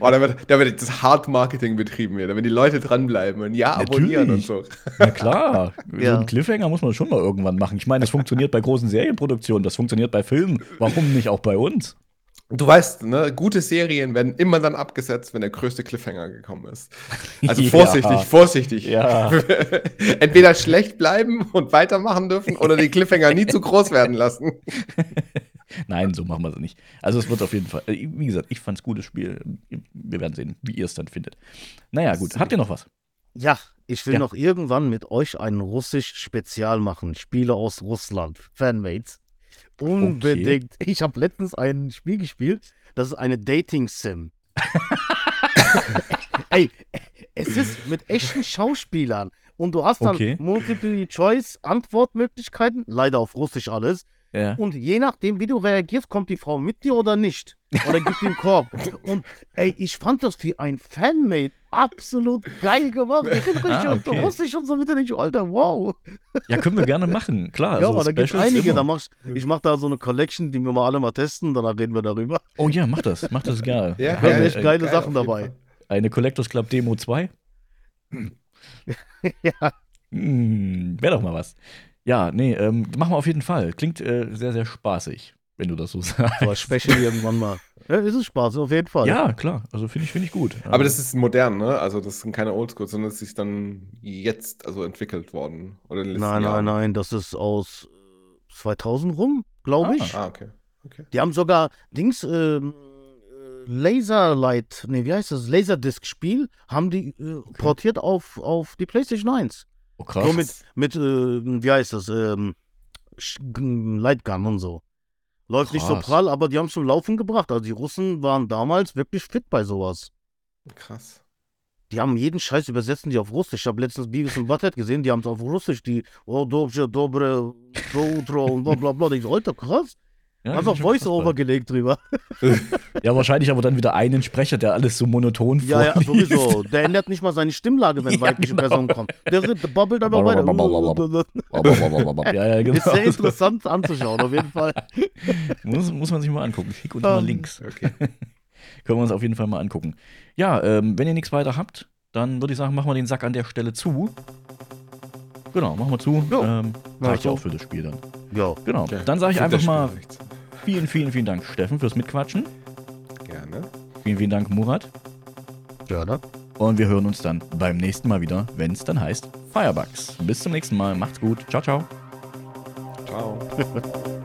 Speaker 2: Oh, da wird, da wird das Hard-Marketing betrieben hier, da werden die Leute dranbleiben und ja, abonnieren und
Speaker 1: Natürlich.
Speaker 2: so.
Speaker 1: Na klar, so
Speaker 3: Ja.
Speaker 1: einen Cliffhanger muss man schon mal irgendwann machen. Ich meine, das funktioniert bei großen Serienproduktionen, das funktioniert bei Filmen. Warum nicht auch bei uns?
Speaker 2: Du weißt, ne, gute Serien werden immer dann abgesetzt, wenn der größte Cliffhanger gekommen ist. Also *laughs*
Speaker 1: Ja.
Speaker 2: vorsichtig, vorsichtig.
Speaker 1: Ja. *laughs*
Speaker 2: Entweder schlecht bleiben und weitermachen dürfen oder den Cliffhanger nie zu groß werden lassen. *laughs*
Speaker 1: Nein, so machen wir es nicht. Also es wird auf jeden Fall, äh, wie gesagt, ich fand's gutes Spiel. Wir werden sehen, wie ihr es dann findet. Naja, gut. Habt ihr noch was?
Speaker 3: Ja, ich will
Speaker 1: Ja.
Speaker 3: noch irgendwann mit euch ein Russisch-Spezial machen. Spiele aus Russland. Fanmates. Unbedingt. Ich habe letztens ein Spiel gespielt. Das ist eine Dating-Sim. *laughs* Ey, es ist mit echten Schauspielern. Und du hast dann
Speaker 1: Okay.
Speaker 3: Multiple-Choice-Antwortmöglichkeiten. Leider auf Russisch alles.
Speaker 1: Ja.
Speaker 3: Und je nachdem, wie du reagierst, kommt die Frau mit dir oder nicht. Oder gibt den Korb. *laughs* Und ey, ich fand das wie ein Fanmate absolut geil gemacht. Ich bin richtig
Speaker 1: Ah,
Speaker 3: und
Speaker 1: okay.
Speaker 3: Russisch und so mit nicht, Alter, wow.
Speaker 1: ja, können wir gerne machen. Klar.
Speaker 3: ja,
Speaker 1: also
Speaker 3: aber da gibt es einige.
Speaker 1: immer.
Speaker 3: Da mach ich ich mache da so eine Collection, die wir mal alle mal testen, danach reden wir darüber.
Speaker 1: Oh ja, mach das. Mach das gerne.
Speaker 2: Ja,
Speaker 3: Da sind
Speaker 1: Eine-
Speaker 3: echt geile
Speaker 2: Geil,
Speaker 3: Sachen dabei.
Speaker 1: Eine Collectors Club Demo 2? *laughs*
Speaker 3: ja.
Speaker 1: Hm, Wäre doch mal was. Ja, nee, ähm, machen wir auf jeden Fall. Klingt äh, sehr, sehr spaßig, wenn du das so *laughs* sagst.
Speaker 3: So als Special irgendwann mal. Ja, ist es Spaß, auf jeden Fall.
Speaker 1: Ja, klar. Also finde ich, finde ich gut.
Speaker 2: Aber das ist modern, ne? Also das sind keine Oldschool, sondern es ist dann jetzt also entwickelt worden. Oder in den letzten
Speaker 3: Nein, nein,
Speaker 2: Jahren.
Speaker 3: nein, das ist aus äh, 2000 rum, glaube ich.
Speaker 2: Ah, okay. okay.
Speaker 3: Die haben sogar Dings, ähm, äh, Laserlight, nee, wie heißt das? Laserdisc-Spiel, haben die äh, portiert auf, auf die PlayStation 1.
Speaker 1: oh, krass.
Speaker 3: So mit, mit äh, wie heißt das? Ähm, Lightgun und so. Läuft nicht so
Speaker 1: Krass.
Speaker 3: prall, aber die haben es zum Laufen gebracht. Also die Russen waren damals wirklich fit bei sowas.
Speaker 2: Krass.
Speaker 3: Die haben jeden Scheiß übersetzen die auf Russisch. Ich habe letztens Beavis und Butthead gesehen, die haben es auf Russisch, die Oh, Dobrze, Dobre, so, Utro und bla bla bla. Ich so, Alter, krass.
Speaker 1: Ja,
Speaker 3: Einfach Voice-Over gelegt drüber. *laughs*
Speaker 1: Ja, wahrscheinlich aber dann wieder einen Sprecher, der alles so monoton
Speaker 3: Ja, ja,
Speaker 1: vorliest.
Speaker 3: sowieso. Der ändert nicht mal seine Stimmlage, wenn *laughs*
Speaker 1: Ja,
Speaker 3: weibliche
Speaker 1: genau.
Speaker 3: Personen kommen. Der babbelt einfach weiter. *laughs*
Speaker 1: ja, ja, genau.
Speaker 3: Ist sehr interessant anzuschauen, auf jeden Fall.
Speaker 1: muss, muss man sich mal angucken. Schick uns mal
Speaker 3: Ähm,
Speaker 1: Links.
Speaker 2: Okay.
Speaker 1: Können wir uns auf jeden Fall mal angucken. Ja, ähm, wenn ihr nichts weiter habt, dann würde ich sagen, machen wir den Sack an der Stelle zu. Genau, machen wir zu.
Speaker 3: Ja.
Speaker 1: Ähm, reicht ja auch für das Spiel dann.
Speaker 3: Ja.
Speaker 1: Genau.
Speaker 2: Okay.
Speaker 1: Dann sage ich einfach mal
Speaker 2: nichts.
Speaker 1: Vielen, vielen, vielen Dank, Steffen, fürs Mitquatschen.
Speaker 2: Gerne.
Speaker 1: Vielen, vielen Dank, Murat.
Speaker 3: Ja, ne?
Speaker 1: Und wir hören uns dann beim nächsten Mal wieder, wenn es dann heißt Firebugs. Bis zum nächsten Mal. Macht's gut. Ciao, ciao.
Speaker 2: Ciao. *laughs*